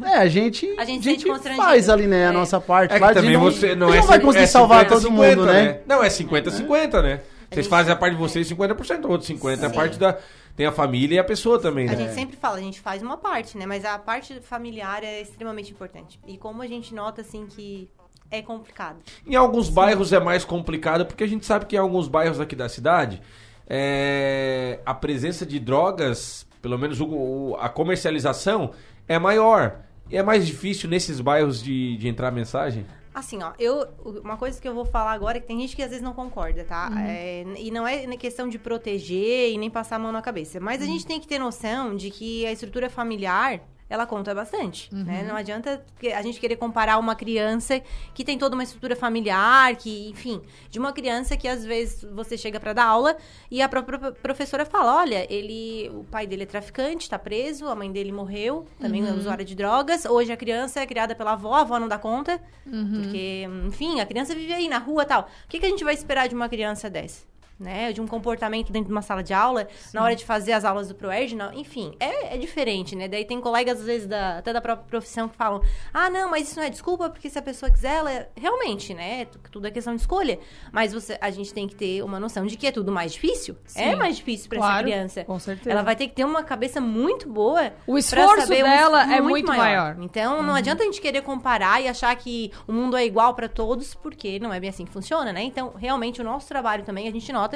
é, a gente, A gente constrangido. faz ali, né, a nossa parte. É que de também não, você não é não vai conseguir é salvar 50, todo 50, mundo, né? Não, é 50-50, né? Vocês fazem a parte de vocês 50%, outros 50% é a Sim. parte da... Tem a família e a pessoa também, né? A gente sempre fala, a gente faz uma parte, né? Mas a parte familiar é extremamente importante. E como a gente nota, assim, que é complicado. Em alguns bairros é mais complicado, porque a gente sabe que em alguns bairros aqui da cidade, é, a presença de drogas, pelo menos o- a comercialização, é maior. E é mais difícil nesses bairros de, de entrar mensagem? Assim, ó, eu. Uma coisa que eu vou falar agora é que tem gente que às vezes não concorda, tá? Uhum. É, e não é questão de proteger e nem passar a mão na cabeça. Mas Uhum. a gente tem que ter noção de que a estrutura familiar. Ela conta bastante, né? Uhum. Não adianta a gente querer comparar uma criança que tem toda uma estrutura familiar, que, enfim, de uma criança que às vezes você chega pra dar aula e a própria pro- professora fala: olha, ele, o pai dele é traficante, tá preso, a mãe dele morreu, também é Uhum. usuária de drogas. Hoje a criança é criada pela avó, a avó não dá conta. Uhum. Porque, enfim, a criança vive aí na rua e tal. O que, que a gente vai esperar de uma criança dessa? Né? De um comportamento dentro de uma sala de aula, na hora de fazer as aulas do ProErd, não. enfim, é, é diferente, né? Daí tem colegas, às vezes, da, até da própria profissão que falam: ah, não, mas isso não é desculpa, porque se a pessoa quiser, ela. é-" Realmente, né? Tu- Tudo é questão de escolha. Mas você, a gente tem que ter uma noção de que é tudo mais difícil. Sim. É mais difícil pra Claro, essa criança. com certeza. Ela vai ter que ter uma cabeça muito boa. O esforço saber um- dela é muito maior. Então, não Uhum. adianta a gente querer comparar e achar que o mundo é igual para todos, porque não é bem assim que funciona, né? Então, realmente, o nosso trabalho também, a gente nota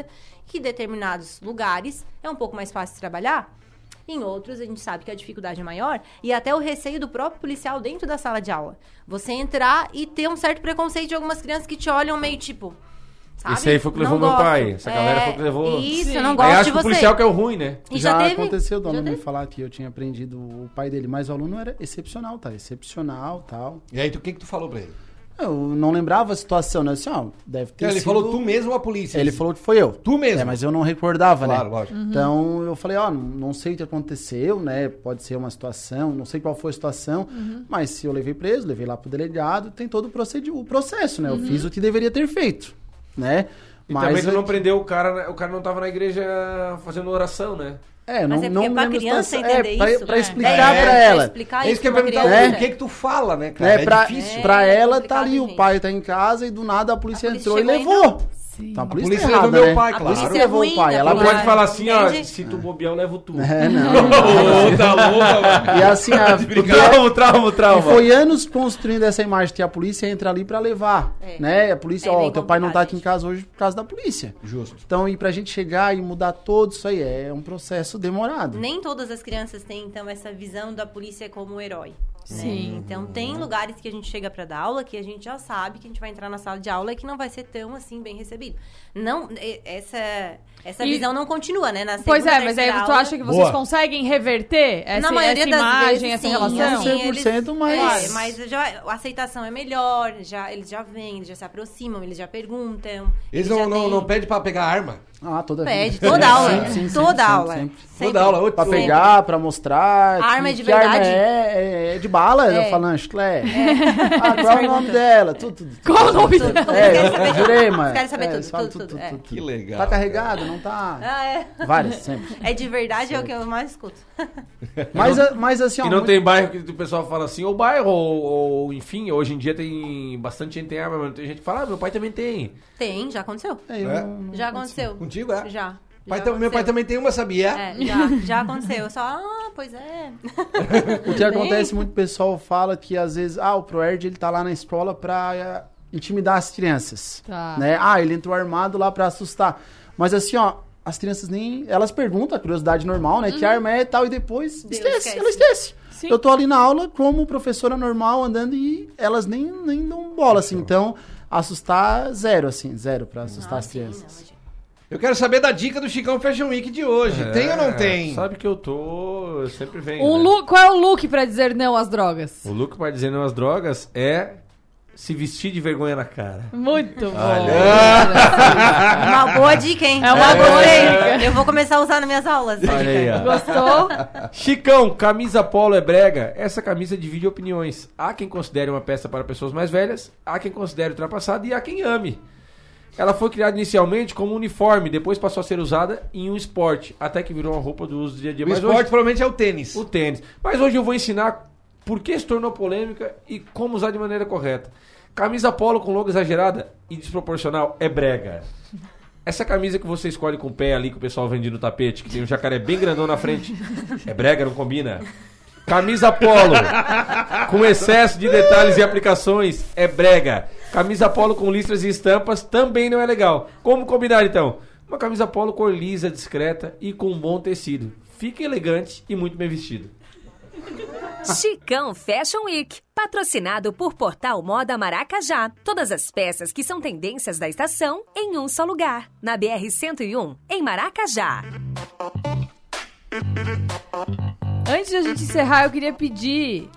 que em determinados lugares é um pouco mais fácil de trabalhar. Em outros, a gente sabe que a dificuldade é maior e até o receio do próprio policial dentro da sala de aula. Você entrar e ter um certo preconceito de algumas crianças que te olham meio tipo. Sabe? Esse aí foi o que Não levou meu gosto. pai. Essa galera É, foi o que levou. Isso, Sim. eu não Aí gosto acho de que o você. policial que é o ruim, né? E já já, teve. aconteceu do já aluno me teve. falar que eu tinha aprendido o pai dele, mas o aluno era excepcional, tá? Excepcional tal. E aí, tu- o que que tu falou pra ele? Eu não lembrava a situação, né? Assim, ó, deve ter Ele sido... falou tu mesmo ou a polícia? Ele falou que foi eu. Tu mesmo? É, mas eu não recordava, Claro, né? lógico. Uhum. Então eu falei, ó, não, não sei o que aconteceu, né? Pode ser uma situação, não sei qual foi a situação, Uhum. mas se eu levei preso, levei lá pro delegado, tem todo o, procedi- o processo, né? Uhum. Eu fiz o que deveria ter feito, né? E também tu eu- não prendeu o cara, né? o cara não tava na igreja fazendo oração, né? É, não, Mas é não pra criança entender é, pra, isso, pra né? explicar É, pra pra ela. explicar É isso que eu pra perguntar. criança. O que que tu fala, né, cara? É, É, pra, difícil. pra É ela tá ali, o gente. pai tá em casa e do nada a polícia, A polícia entrou e e levou. Sim. Então a A polícia, polícia tá errada, levou meu né? pai, A claro. polícia Claro. levou ruim, o pai, a ela polícia- pode falar assim, ó, se tu bobear, eu levo tu. (laughs) É, não. Ô, tá louca, mano. E assim, a, (laughs) porque- Trauma, trauma, E trauma. foi anos construindo essa imagem que a polícia entra ali pra levar, É. né? A polícia, É ó, teu pai não tá aqui em casa hoje por causa da polícia. Justo. Então, e pra gente chegar e mudar todo isso aí é um processo demorado. Nem todas as crianças têm, então, essa visão da polícia como herói. Né? Sim. Então, tem lugares que a gente chega pra dar aula que a gente já sabe que a gente vai entrar na sala de aula e que não vai ser tão, assim, bem recebido. Não, essa, essa E- visão não continua, né? Na Pois segunda, é, mas aí terceira tu aula- acha que vocês Boa. conseguem reverter essa, Na maioria essa das imagem, vezes, essa sim, relação? assim, 100%, mas- É, mas já, a aceitação é melhor, já, eles já vêm, eles já se aproximam, eles já perguntam. Eles já não, não, têm- não pedem pra pegar arma? Ah, toda Pede, vida. (laughs) toda aula. Sim, toda sim, aula. sempre. Sempre. Toda aula. Pra Sempre. pegar, pra mostrar. A arma que- é de que arma verdade? é, é, é de bala, É. eu falando, chiclé. (laughs) Ah, qual é o nome dela? Tudo, tudo. Qual o nome Tudo, dela? tudo. É, querem saber jurei, tudo. mas. Eles querem saber é, tudo, tudo, tudo, é. Que legal. Tá carregado? Não tá? Ah, é. Várias, sempre. É de verdade, é o que eu mais escuto. (laughs) Mas, mas assim, ó. E não muito- tem bairro que o pessoal fala assim, ou bairro, ou, ou, enfim, hoje em dia tem bastante gente que tem arma, mas tem gente que fala, ah, meu pai também tem. Tem, já aconteceu. É, É? Já aconteceu. Contigo, é? Já. Pai tam- meu pai também tem uma, sabia? É, já, já aconteceu. Eu só, ah, pois é. (laughs) O que acontece, muito pessoal fala que às vezes, ah, o ProErd ele tá lá na escola pra eh, intimidar as crianças. Tá. Né? Ah, ele entrou armado lá pra assustar. Mas assim, ó, as crianças nem. Elas perguntam, a curiosidade normal, né? Que arma é e tal, e depois Deus esquece, esquece. ela esquece. Sim. Eu tô ali na aula como professora normal andando e elas nem, nem dão bola, assim. Então, assustar zero, assim, zero pra assustar as crianças. Eu quero saber da dica do Chicão Fashion Week de hoje. tem ou não É, tem? Sabe que eu tô, eu sempre venho, Um né? look, qual é o look pra dizer não às drogas? O look para dizer não às drogas é se vestir de vergonha na cara. Muito bom. Uma boa dica, hein? É uma Eu boa dica. Eu vou começar a usar nas minhas aulas. Olha aí, ó. Gostou? Chicão, camisa polo é brega. Essa camisa divide opiniões. Há quem considere uma peça para pessoas mais velhas, há quem considere ultrapassada e há quem ame. Ela foi criada inicialmente como uniforme, depois passou a ser usada em um esporte, até que virou uma roupa do uso do dia a dia. O Mas esporte hoje, provavelmente é o tênis. o tênis. Mas hoje eu vou ensinar por que se tornou polêmica e como usar de maneira correta. Camisa polo com logo exagerada e desproporcional é brega. Essa camisa que você escolhe com o pé ali, que o pessoal vende no tapete, que tem um jacaré bem grandão na frente, é brega, não combina? Camisa polo com excesso de detalhes e aplicações é brega. Camisa polo com listras e estampas também não é legal. Como combinar então? Uma camisa polo cor lisa, discreta e com um bom tecido. Fica elegante e muito bem vestido. Chicão Fashion Week, patrocinado por Portal Moda Maracajá. Todas as peças que são tendências da estação em um só lugar. Na BR-101, em Maracajá. Antes de a gente encerrar, eu queria pedir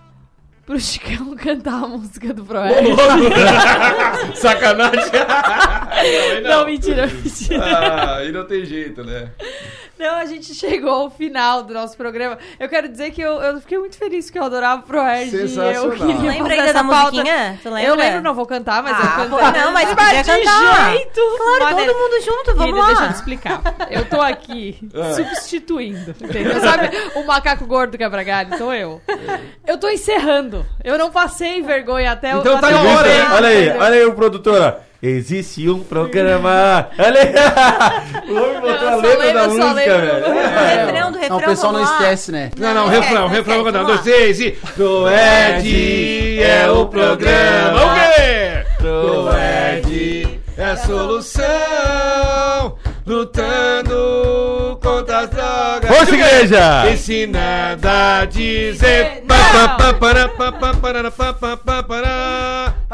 pro Chicão (laughs) cantar a música do Proerd. (laughs) Sacanagem. Não, mentira, mentira. Ah, aí não tem jeito, né? Não, a gente chegou ao final do nosso programa. Eu quero dizer que eu, eu fiquei muito feliz que eu adorava o Proerd. e Eu queria Lembra ainda da pauta. musiquinha? Tu lembra? Eu lembro, não vou cantar, mas Ah, eu pô, cantar. não, mas de podia cantar. jeito. Claro, todo mundo junto, vamos Querida, lá. Deixa eu te explicar. Eu tô aqui Ah. substituindo, entendeu? Sabe o macaco gordo quebra-galho? Sou eu. Eu tô encerrando. Eu não passei vergonha até o Então tá na hora, Olha aí, olha aí o produtora. Existe um programa. Olha aí. O homem botou a letra da música, velho. O refrão do refrão, Não, o pessoal não esquece, né? Não, não, Não refrão, refrão, não vou esquece, dois, três e... Proed é o programa. O quê? Proed é a solução. Lutando contra das drogas. Força, igreja! Ensinando a dizer. Pá,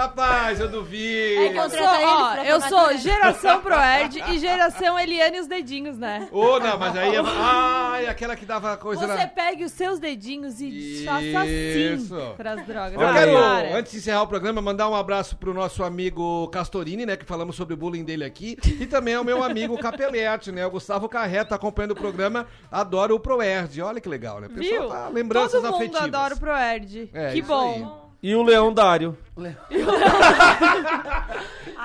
Rapaz, eu duvido. É que eu sou, ó, eu sou geração Proerd e geração Eliane e os dedinhos, né? Ô, não, mas aí. é- Ai, aquela que dava coisa Você na. pegue os seus dedinhos e faça Isso. assim pras drogas. Eu quero, para. antes de encerrar o programa, mandar um abraço pro nosso amigo Castorini, né? Que falamos sobre o bullying dele aqui. E também ao meu amigo (laughs) Capelete, né? O Gustavo Carreta tá acompanhando o programa, adora o Proerd. Olha que legal, né? O pessoal Viu? tá- lembranças Todo mundo afetivas. adora o Proerd. É, que isso bom. E o Leão Dário. (laughs)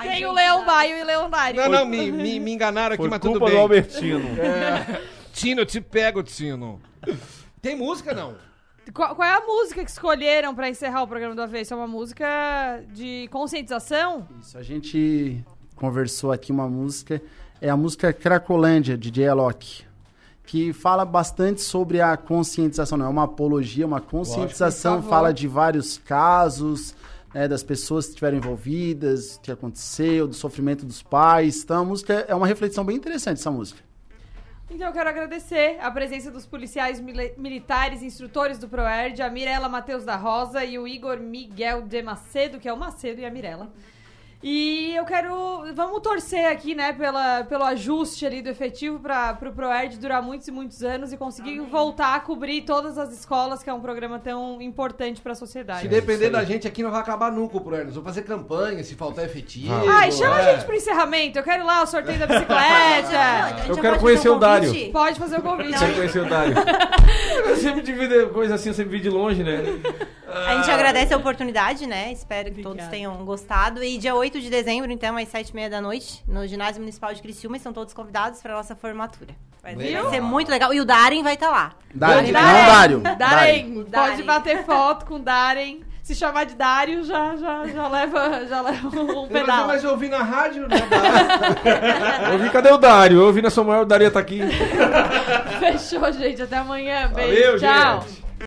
Tem o Leão Baio e o Leão Dário. Não, não, me, me, me enganaram aqui, Foi mas tudo culpa bem. do Albertino. É. Tino, eu te pego, Tino. Tem música, não? Qual, qual é a música que escolheram pra encerrar o programa do Avesso? É uma música de conscientização? Isso, a gente conversou aqui uma música, é a música Cracolândia, de J. Alok, que fala bastante sobre a conscientização, não é uma apologia, uma conscientização, Lógico, fala de vários casos, né, das pessoas que estiveram envolvidas, o que aconteceu, do sofrimento dos pais, então a música é uma reflexão bem interessante, essa música. Então eu quero agradecer a presença dos policiais mili- militares, instrutores do ProERD, a Mirela Matheus da Rosa e o Igor Miguel de Macedo, que é o Macedo e a Mirela. E eu quero. Vamos torcer aqui, né, pela, pelo ajuste ali do efetivo para o ProERD durar muitos e muitos anos e conseguir voltar a cobrir todas as escolas, que é um programa tão importante para a sociedade. Se depender da gente aqui, não vai acabar nunca o Proerd. Nós vamos fazer campanha, se faltar efetivo. Ai, chama é. a gente pro encerramento. Eu quero ir lá o sorteio da bicicleta. (laughs) Eu quero conhecer o Dário. Pode fazer o convite. Quero conhecer o Dário. (laughs) Eu sempre de vida, coisa assim, eu sempre vi de longe, né? (laughs) A gente agradece a oportunidade, né? Espero que todos tenham gostado. E dia 8 de dezembro, então, às 7h30 da noite, no Ginásio Municipal de Criciúma, estão todos convidados para nossa formatura. Vai, ser muito legal. E o Darem vai estar lá. Darem, não Dário. Darem. Darem. Pode bater foto com Darem. Se chamar de Dário, já, já, já, leva, já leva um Mas, pedal. mas eu ouvi na rádio, né? (laughs) Eu vi, cadê o Dário? Eu vi na Samuel, o Dário tá aqui. Fechou, gente. Até amanhã. Beijo. Valeu, Tchau. gente.